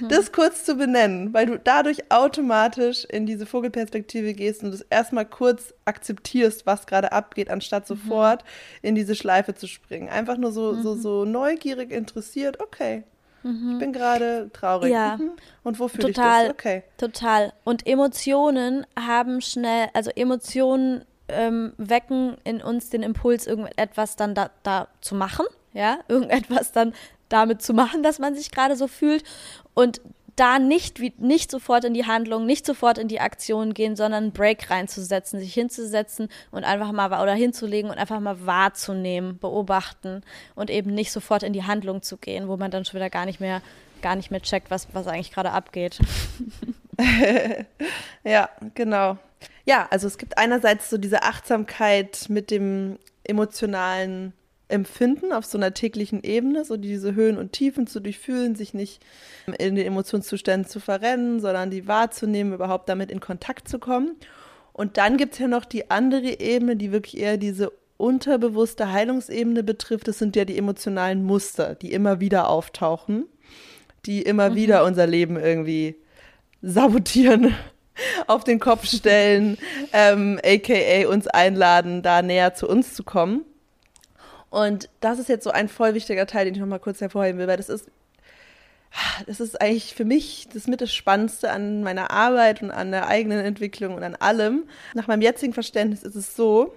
mhm. das kurz zu benennen, weil du dadurch automatisch in diese Vogelperspektive gehst und das erstmal kurz akzeptierst, was gerade abgeht, anstatt mhm. sofort in diese Schleife zu springen. Einfach nur so, mhm. so, so neugierig interessiert, okay, Mhm. Ich bin gerade traurig. Ja. Mhm. Und wo fühle ich das? Okay. Total. Und Emotionen haben schnell, also Emotionen ähm, wecken in uns den Impuls, irgendetwas dann da, da zu machen. Ja, irgendetwas dann damit zu machen, dass man sich gerade so fühlt. Und da nicht, wie, nicht sofort in die Handlung, nicht sofort in die Aktion gehen, sondern einen Break reinzusetzen, sich hinzusetzen und einfach mal oder hinzulegen und einfach mal wahrzunehmen, beobachten und eben nicht sofort in die Handlung zu gehen, wo man dann schon wieder gar nicht mehr, gar nicht mehr checkt, was, was eigentlich gerade abgeht. ja, genau. Ja, also es gibt einerseits so diese Achtsamkeit mit dem emotionalen Empfinden auf so einer täglichen Ebene, so diese Höhen und Tiefen zu durchfühlen, sich nicht in den Emotionszuständen zu verrennen, sondern die wahrzunehmen, überhaupt damit in Kontakt zu kommen. Und dann gibt es ja noch die andere Ebene, die wirklich eher diese unterbewusste Heilungsebene betrifft. Das sind ja die emotionalen Muster, die immer wieder auftauchen, die immer mhm. wieder unser Leben irgendwie sabotieren, auf den Kopf stellen, ähm, aka uns einladen, da näher zu uns zu kommen. Und das ist jetzt so ein voll wichtiger Teil, den ich noch mal kurz hervorheben will, weil das ist, das ist eigentlich für mich das mit das Spannendste an meiner Arbeit und an der eigenen Entwicklung und an allem. Nach meinem jetzigen Verständnis ist es so,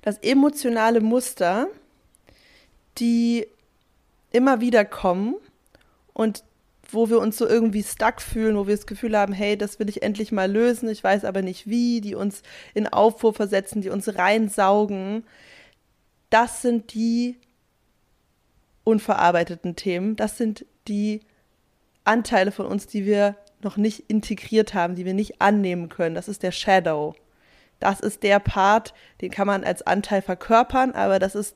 dass emotionale Muster, die immer wieder kommen und wo wir uns so irgendwie stuck fühlen, wo wir das Gefühl haben, hey, das will ich endlich mal lösen, ich weiß aber nicht wie, die uns in Aufruhr versetzen, die uns reinsaugen, das sind die unverarbeiteten Themen, das sind die Anteile von uns, die wir noch nicht integriert haben, die wir nicht annehmen können. Das ist der Shadow. Das ist der Part, den kann man als Anteil verkörpern, aber das ist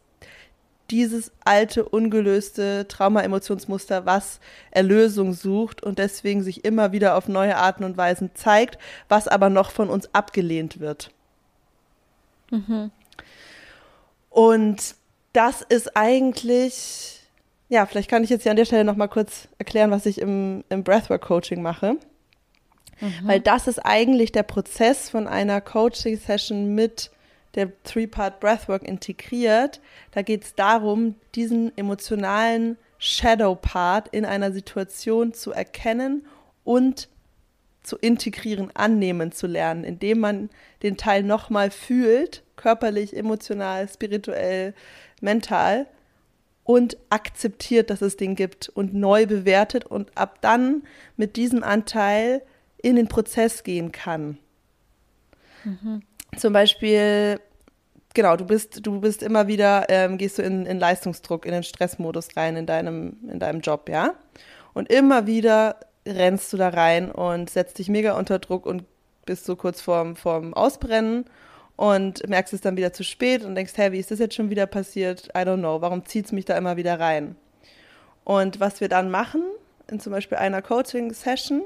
dieses alte, ungelöste Trauma-Emotionsmuster, was Erlösung sucht und deswegen sich immer wieder auf neue Arten und Weisen zeigt, was aber noch von uns abgelehnt wird. Mhm. Und das ist eigentlich, ja, vielleicht kann ich jetzt hier an der Stelle noch mal kurz erklären, was ich im, im Breathwork-Coaching mache. Mhm. Weil das ist eigentlich der Prozess von einer Coaching-Session mit der Three-Part Breathwork integriert. Da geht es darum, diesen emotionalen Shadow-Part in einer Situation zu erkennen und zu integrieren, annehmen zu lernen, indem man den Teil nochmal fühlt körperlich, emotional, spirituell, mental und akzeptiert, dass es den gibt und neu bewertet und ab dann mit diesem Anteil in den Prozess gehen kann. Mhm. Zum Beispiel, genau, du bist, du bist immer wieder, ähm, gehst du in, in Leistungsdruck, in den Stressmodus rein in deinem, in deinem Job, ja? Und immer wieder rennst du da rein und setzt dich mega unter Druck und bist so kurz vorm, vorm Ausbrennen und merkst es dann wieder zu spät und denkst, hey, wie ist das jetzt schon wieder passiert? I don't know, warum zieht es mich da immer wieder rein? Und was wir dann machen, in zum Beispiel einer Coaching-Session,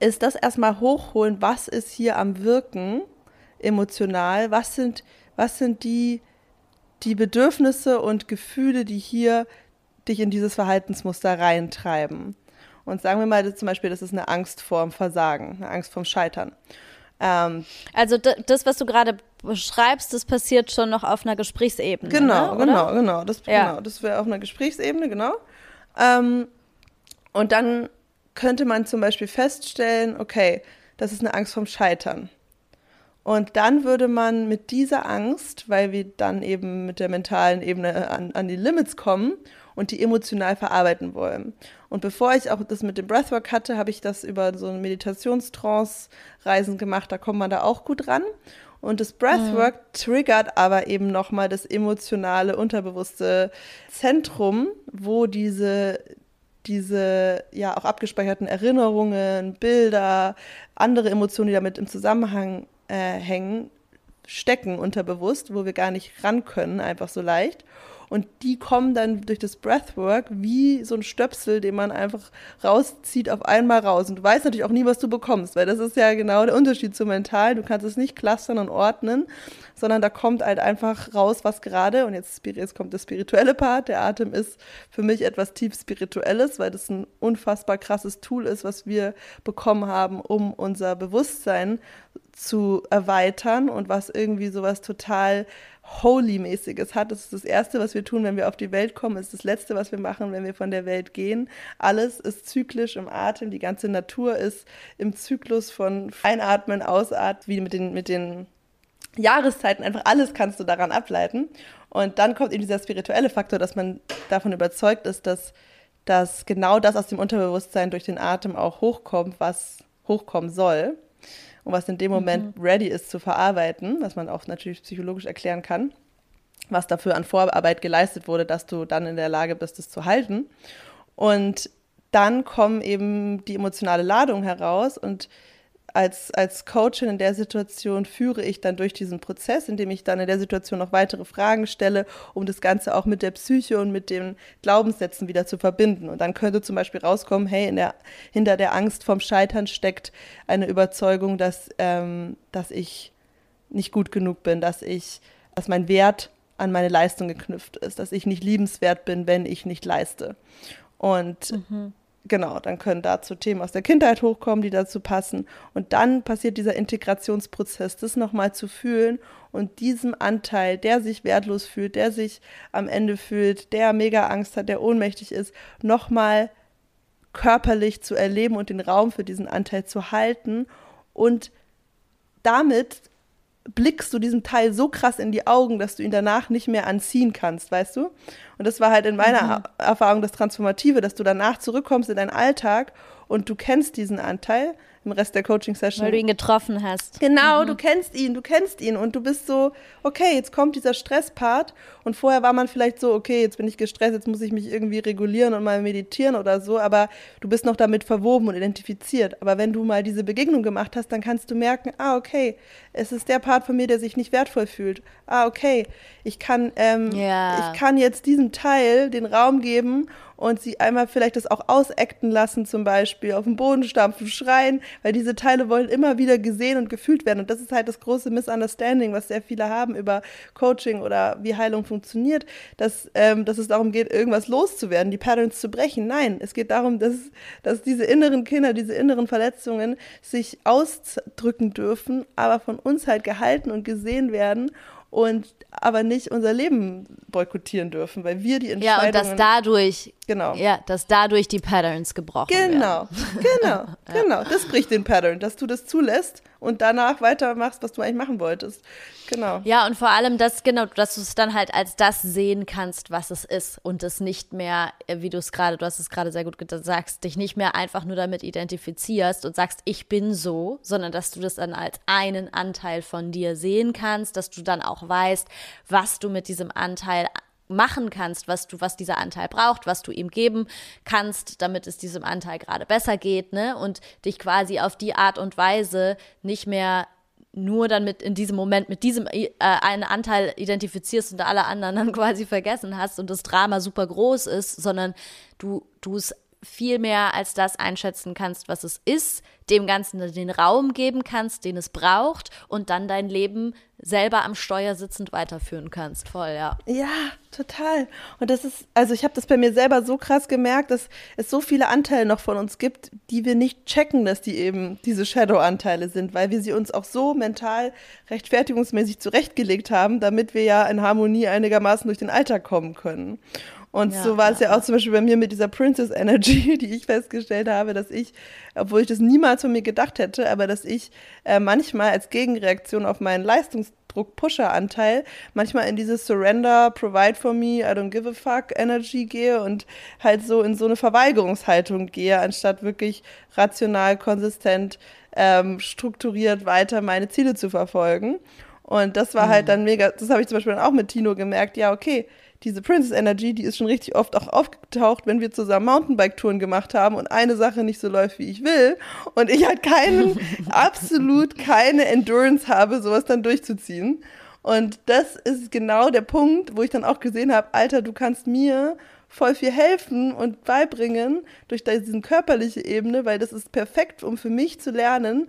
ist das erstmal hochholen, was ist hier am Wirken emotional, was sind, was sind die, die Bedürfnisse und Gefühle, die hier dich in dieses Verhaltensmuster reintreiben. Und sagen wir mal zum Beispiel, das ist eine Angst vorm Versagen, eine Angst vorm Scheitern. Ähm, also das, was du gerade beschreibst, das passiert schon noch auf einer Gesprächsebene. Genau, ne, genau, genau. Das, ja. genau, das wäre auf einer Gesprächsebene, genau. Ähm, und dann könnte man zum Beispiel feststellen, okay, das ist eine Angst vorm Scheitern. Und dann würde man mit dieser Angst, weil wir dann eben mit der mentalen Ebene an, an die Limits kommen und die emotional verarbeiten wollen. Und bevor ich auch das mit dem Breathwork hatte, habe ich das über so ein Meditationstrance-Reisen gemacht. Da kommt man da auch gut ran. Und das Breathwork mhm. triggert aber eben nochmal das emotionale, unterbewusste Zentrum, wo diese, diese ja auch abgespeicherten Erinnerungen, Bilder, andere Emotionen, die damit im Zusammenhang äh, hängen, stecken unterbewusst, wo wir gar nicht ran können, einfach so leicht. Und die kommen dann durch das Breathwork wie so ein Stöpsel, den man einfach rauszieht, auf einmal raus. Und du weißt natürlich auch nie, was du bekommst, weil das ist ja genau der Unterschied zu mental. Du kannst es nicht clustern und ordnen, sondern da kommt halt einfach raus, was gerade, und jetzt, jetzt kommt der spirituelle Part. Der Atem ist für mich etwas tief Spirituelles, weil das ein unfassbar krasses Tool ist, was wir bekommen haben, um unser Bewusstsein zu erweitern und was irgendwie sowas total Holy-mäßiges hat. Das ist das Erste, was wir tun, wenn wir auf die Welt kommen. Das ist das Letzte, was wir machen, wenn wir von der Welt gehen. Alles ist zyklisch im Atem. Die ganze Natur ist im Zyklus von Einatmen, Ausatmen, wie mit den, mit den Jahreszeiten. Einfach alles kannst du daran ableiten. Und dann kommt eben dieser spirituelle Faktor, dass man davon überzeugt ist, dass, dass genau das aus dem Unterbewusstsein durch den Atem auch hochkommt, was hochkommen soll und was in dem Moment mhm. ready ist zu verarbeiten, was man auch natürlich psychologisch erklären kann, was dafür an Vorarbeit geleistet wurde, dass du dann in der Lage bist, es zu halten. Und dann kommen eben die emotionale Ladung heraus und als, als Coachin in der Situation führe ich dann durch diesen Prozess, indem ich dann in der Situation noch weitere Fragen stelle, um das Ganze auch mit der Psyche und mit den Glaubenssätzen wieder zu verbinden. Und dann könnte zum Beispiel rauskommen, hey, der, hinter der Angst vom Scheitern steckt eine Überzeugung, dass, ähm, dass ich nicht gut genug bin, dass ich, dass mein Wert an meine Leistung geknüpft ist, dass ich nicht liebenswert bin, wenn ich nicht leiste. Und mhm genau, dann können dazu Themen aus der Kindheit hochkommen, die dazu passen. Und dann passiert dieser Integrationsprozess, das nochmal zu fühlen und diesem Anteil, der sich wertlos fühlt, der sich am Ende fühlt, der mega Angst hat, der ohnmächtig ist, nochmal körperlich zu erleben und den Raum für diesen Anteil zu halten und damit blickst du diesem Teil so krass in die Augen, dass du ihn danach nicht mehr anziehen kannst, weißt du? Und das war halt in meiner mhm. Erfahrung das Transformative, dass du danach zurückkommst in deinen Alltag und du kennst diesen Anteil, im Rest der Coaching-Session. Weil du ihn getroffen hast. Genau, mhm. du kennst ihn, du kennst ihn und du bist so, okay, jetzt kommt dieser Stresspart und vorher war man vielleicht so, okay, jetzt bin ich gestresst, jetzt muss ich mich irgendwie regulieren und mal meditieren oder so, aber du bist noch damit verwoben und identifiziert. Aber wenn du mal diese Begegnung gemacht hast, dann kannst du merken, ah, okay, es ist der Part von mir, der sich nicht wertvoll fühlt. Ah, okay, ich kann, ähm, ja. ich kann jetzt diesem Teil den Raum geben und sie einmal vielleicht das auch ausacten lassen, zum Beispiel auf den Boden stampfen, schreien, weil diese Teile wollen immer wieder gesehen und gefühlt werden. Und das ist halt das große Misunderstanding, was sehr viele haben über Coaching oder wie Heilung funktioniert, dass, ähm, dass es darum geht, irgendwas loszuwerden, die Patterns zu brechen. Nein, es geht darum, dass, dass diese inneren Kinder, diese inneren Verletzungen sich ausdrücken dürfen, aber von uns halt gehalten und gesehen werden und aber nicht unser Leben boykottieren dürfen, weil wir die Entscheidungen... Ja, und dass dadurch, genau. ja, dass dadurch die Patterns gebrochen genau, werden. Genau, genau, genau. Das bricht den Pattern, dass du das zulässt und danach weitermachst, was du eigentlich machen wolltest. Genau. Ja, und vor allem das, genau, dass du es dann halt als das sehen kannst, was es ist und es nicht mehr, äh, wie du es gerade, du hast es gerade sehr gut gesagt, dich nicht mehr einfach nur damit identifizierst und sagst, ich bin so, sondern dass du das dann als einen Anteil von dir sehen kannst, dass du dann auch weißt, was du mit diesem Anteil machen kannst, was du, was dieser Anteil braucht, was du ihm geben kannst, damit es diesem Anteil gerade besser geht, ne? Und dich quasi auf die Art und Weise nicht mehr nur dann mit in diesem Moment mit diesem äh, einen Anteil identifizierst und alle anderen dann quasi vergessen hast und das Drama super groß ist, sondern du du es viel mehr als das einschätzen kannst, was es ist, dem Ganzen den Raum geben kannst, den es braucht und dann dein Leben selber am Steuer sitzend weiterführen kannst. Voll, ja. Ja, total. Und das ist, also ich habe das bei mir selber so krass gemerkt, dass es so viele Anteile noch von uns gibt, die wir nicht checken, dass die eben diese Shadow-Anteile sind, weil wir sie uns auch so mental rechtfertigungsmäßig zurechtgelegt haben, damit wir ja in Harmonie einigermaßen durch den Alltag kommen können. Und ja, so war es ja, ja auch zum Beispiel bei mir mit dieser Princess Energy, die ich festgestellt habe, dass ich, obwohl ich das niemals von mir gedacht hätte, aber dass ich äh, manchmal als Gegenreaktion auf meinen Leistungsdruck-Pusher-Anteil manchmal in dieses Surrender, Provide for me, I don't give a fuck Energy gehe und halt so in so eine Verweigerungshaltung gehe, anstatt wirklich rational, konsistent, ähm, strukturiert weiter meine Ziele zu verfolgen. Und das war halt mhm. halt dann mega, das habe ich zum Beispiel dann auch mit Tino gemerkt, ja, okay, diese Princess Energy, die ist schon richtig oft auch aufgetaucht, wenn wir zusammen Mountainbike-Touren gemacht haben und eine Sache nicht so läuft, wie ich will und ich halt keinen, absolut keine Endurance habe, sowas dann durchzuziehen. Und das ist genau der Punkt, wo ich dann auch gesehen habe, Alter, du kannst mir voll viel helfen und beibringen durch diese körperliche Ebene, weil das ist perfekt, um für mich zu lernen,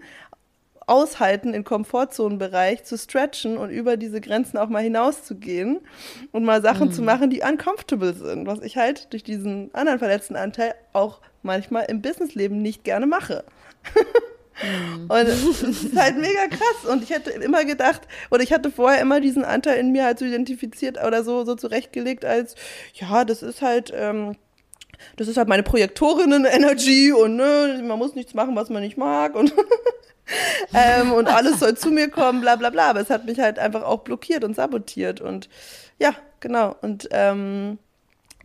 aushalten, im Komfortzonenbereich zu stretchen und über diese Grenzen auch mal hinauszugehen und mal Sachen mhm. zu machen, die uncomfortable sind, was ich halt durch diesen anderen verletzten Anteil auch manchmal im Businessleben nicht gerne mache. Mhm. Und es ist halt mega krass. Und ich hätte immer gedacht, oder ich hatte vorher immer diesen Anteil in mir halt so identifiziert oder so, so zurechtgelegt als, ja, das ist halt, ähm, das ist halt meine Projektorinnen-Energy und ne, man muss nichts machen, was man nicht mag. Und ähm, und alles soll zu mir kommen, bla bla bla. Aber es hat mich halt einfach auch blockiert und sabotiert. Und ja, genau. Und ähm,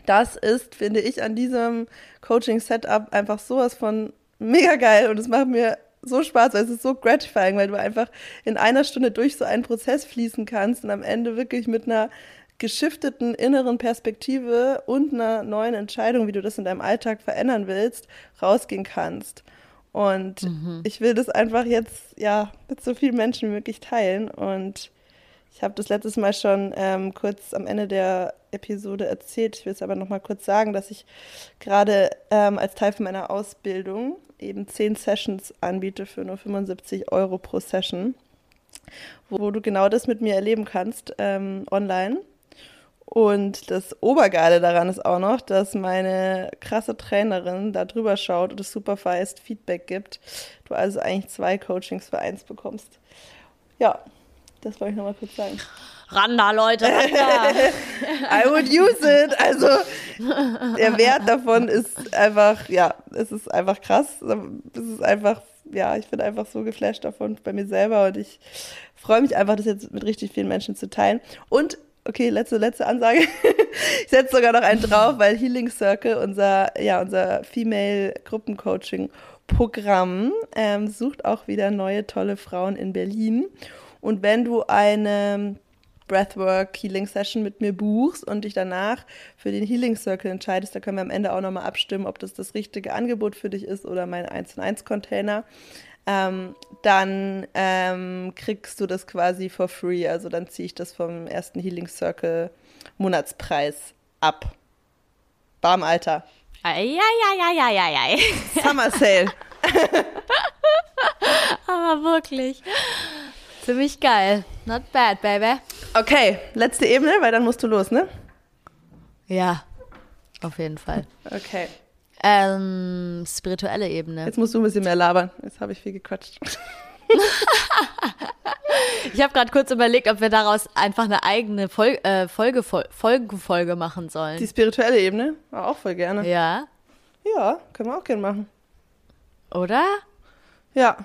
das ist, finde ich, an diesem Coaching-Setup einfach sowas von mega geil. Und es macht mir so Spaß, weil es ist so gratifying, weil du einfach in einer Stunde durch so einen Prozess fließen kannst und am Ende wirklich mit einer geschifteten inneren Perspektive und einer neuen Entscheidung, wie du das in deinem Alltag verändern willst, rausgehen kannst. Und mhm. ich will das einfach jetzt ja mit so vielen Menschen wie möglich teilen. Und ich habe das letztes Mal schon ähm, kurz am Ende der Episode erzählt. Ich will es aber noch mal kurz sagen, dass ich gerade ähm, als Teil von meiner Ausbildung eben zehn Sessions anbiete für nur 75 Euro pro Session, wo du genau das mit mir erleben kannst ähm, online. Und das Obergeile daran ist auch noch, dass meine krasse Trainerin da drüber schaut und das Superfast Feedback gibt. Du also eigentlich zwei Coachings für eins bekommst. Ja, das wollte ich nochmal kurz sagen. Randa, Leute, Randa. I would use it. Also der Wert davon ist einfach, ja, es ist einfach krass. Es ist einfach, ja, ich bin einfach so geflasht davon bei mir selber und ich freue mich einfach, das jetzt mit richtig vielen Menschen zu teilen. Und Okay, letzte, letzte Ansage. ich setze sogar noch einen drauf, weil Healing Circle, unser, ja, unser Female Gruppencoaching Programm, ähm, sucht auch wieder neue tolle Frauen in Berlin. Und wenn du eine Breathwork Healing Session mit mir buchst und dich danach für den Healing Circle entscheidest, da können wir am Ende auch nochmal abstimmen, ob das das richtige Angebot für dich ist oder mein 1 1 Container ähm, dann ähm, kriegst du das quasi for free. Also dann ziehe ich das vom ersten Healing Circle Monatspreis ab. Bam, Alter. Eieieiei. Summer Sale. Aber wirklich. Ziemlich geil. Not bad, baby. Okay, letzte Ebene, weil dann musst du los, ne? Ja, auf jeden Fall. Okay. Ähm, spirituelle Ebene. Jetzt musst du ein bisschen mehr labern. Jetzt habe ich viel gequatscht. ich habe gerade kurz überlegt, ob wir daraus einfach eine eigene Fol äh, Folge, Folge, Folge machen sollen. Die spirituelle Ebene? Auch voll gerne. Ja. Ja, können wir auch gerne machen. Oder? Ja,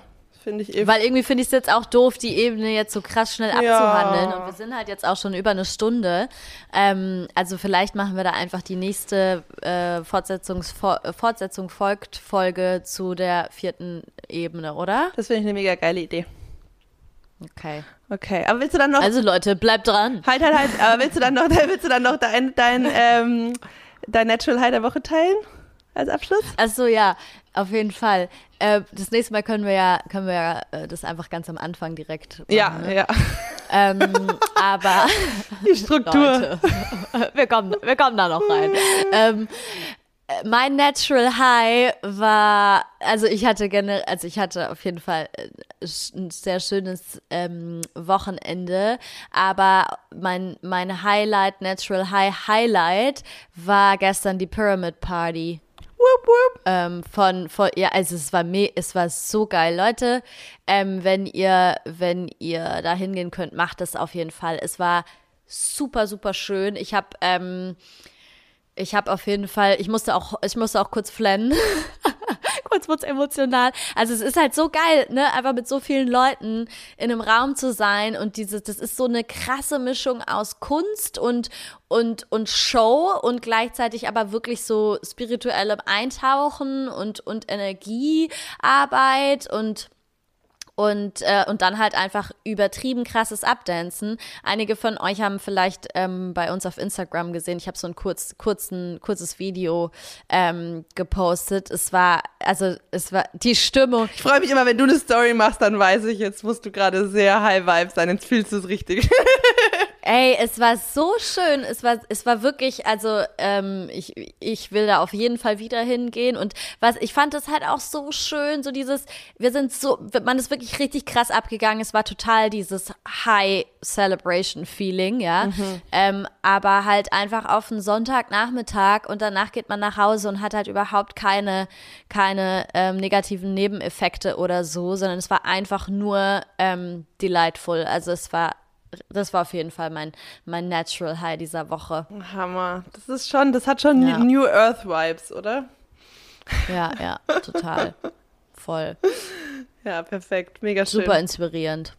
Finde ich eben. Weil irgendwie finde ich es jetzt auch doof, die Ebene jetzt so krass schnell abzuhandeln. Ja. Und wir sind halt jetzt auch schon über eine Stunde. Ähm, also vielleicht machen wir da einfach die nächste äh, Fortsetzungs Fortsetzung folgt Folge zu der vierten Ebene, oder? Das finde ich eine mega geile Idee. Okay. Okay, aber willst du dann noch. Also Leute, bleibt dran. Halt, halt, halt. Aber willst du dann noch, willst du dann noch dein, dein, ähm, dein Natural High der Woche teilen? Als Abschluss? Achso, ja, auf jeden Fall. Äh, das nächste Mal können wir ja, können wir ja äh, das einfach ganz am Anfang direkt machen. Ja, ne? ja. Ähm, aber Die Struktur. Leute, wir kommen, wir kommen da noch rein. Ähm, mein Natural High war, also ich hatte generell, also ich hatte auf jeden Fall äh, ein sehr schönes ähm, Wochenende, aber mein, mein Highlight, Natural High Highlight war gestern die Pyramid Party. Wupp, wupp. Ähm, von, von, ja, also es war me es war so geil. Leute, ähm, wenn ihr, wenn ihr da hingehen könnt, macht das auf jeden Fall. Es war super, super schön. Ich habe, ähm, ich habe auf jeden Fall, ich musste auch, ich musste auch kurz flennen. kurz wird's emotional. Also es ist halt so geil, ne, einfach mit so vielen Leuten in einem Raum zu sein und dieses, das ist so eine krasse Mischung aus Kunst und und und Show und gleichzeitig aber wirklich so spirituellem Eintauchen und und Energiearbeit und und, äh, und dann halt einfach übertrieben krasses Abdancen. Einige von euch haben vielleicht ähm, bei uns auf Instagram gesehen, ich habe so ein kurz, kurzen, kurzes Video ähm, gepostet. Es war, also es war die Stimmung. Ich freue mich immer, wenn du eine Story machst, dann weiß ich, jetzt musst du gerade sehr high vibe sein, jetzt fühlst du es richtig. Ey, es war so schön. Es war, es war wirklich, also ähm, ich, ich will da auf jeden Fall wieder hingehen. Und was, ich fand es halt auch so schön, so dieses, wir sind so, man ist wirklich richtig krass abgegangen. Es war total dieses High Celebration Feeling, ja. Mhm. Ähm, aber halt einfach auf einen Sonntagnachmittag und danach geht man nach Hause und hat halt überhaupt keine, keine ähm, negativen Nebeneffekte oder so, sondern es war einfach nur ähm, delightful. Also es war das war auf jeden Fall mein, mein Natural High dieser Woche. Hammer. Das ist schon, das hat schon Ja. New Earth Vibes, oder? Ja, ja, total. Voll. Ja, perfekt. Mega schön. Super inspirierend.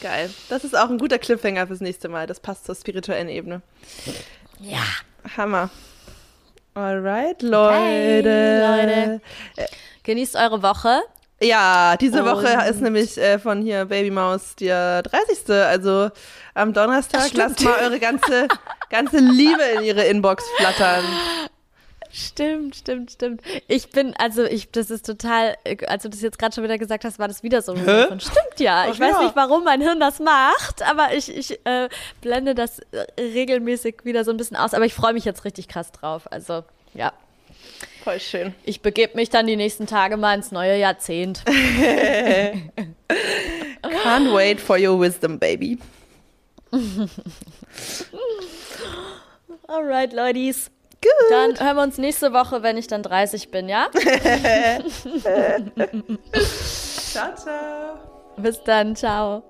Geil. Das ist auch ein guter Cliffhanger fürs nächste Mal. Das passt zur spirituellen Ebene. Ja. Hammer. Alright, Okay, Leute. Leute. Genießt eure Woche. Ja, diese Woche Und- ist nämlich äh, von hier Baby Maus der 30. Also am Donnerstag lasst mal eure ganze, ganze Liebe in ihre Inbox flattern. Stimmt, stimmt, stimmt. Ich bin, also ich, das ist total, als du das jetzt gerade schon wieder gesagt hast, war das wieder so ein Hä? von, Stimmt ja. Ach Ich weiß ja. nicht, warum mein Hirn das macht, aber ich, ich äh, blende das äh, regelmäßig wieder so ein bisschen aus. Aber ich freue mich jetzt richtig krass drauf. Also, ja. Voll schön. Ich begebe mich dann die nächsten Tage mal ins neue Jahrzehnt. Can't wait for your wisdom, baby. Alright, Ladies. Gut. Dann hören wir uns nächste Woche, wenn ich dann 30 bin, ja? Ciao, ciao. Bis dann, ciao.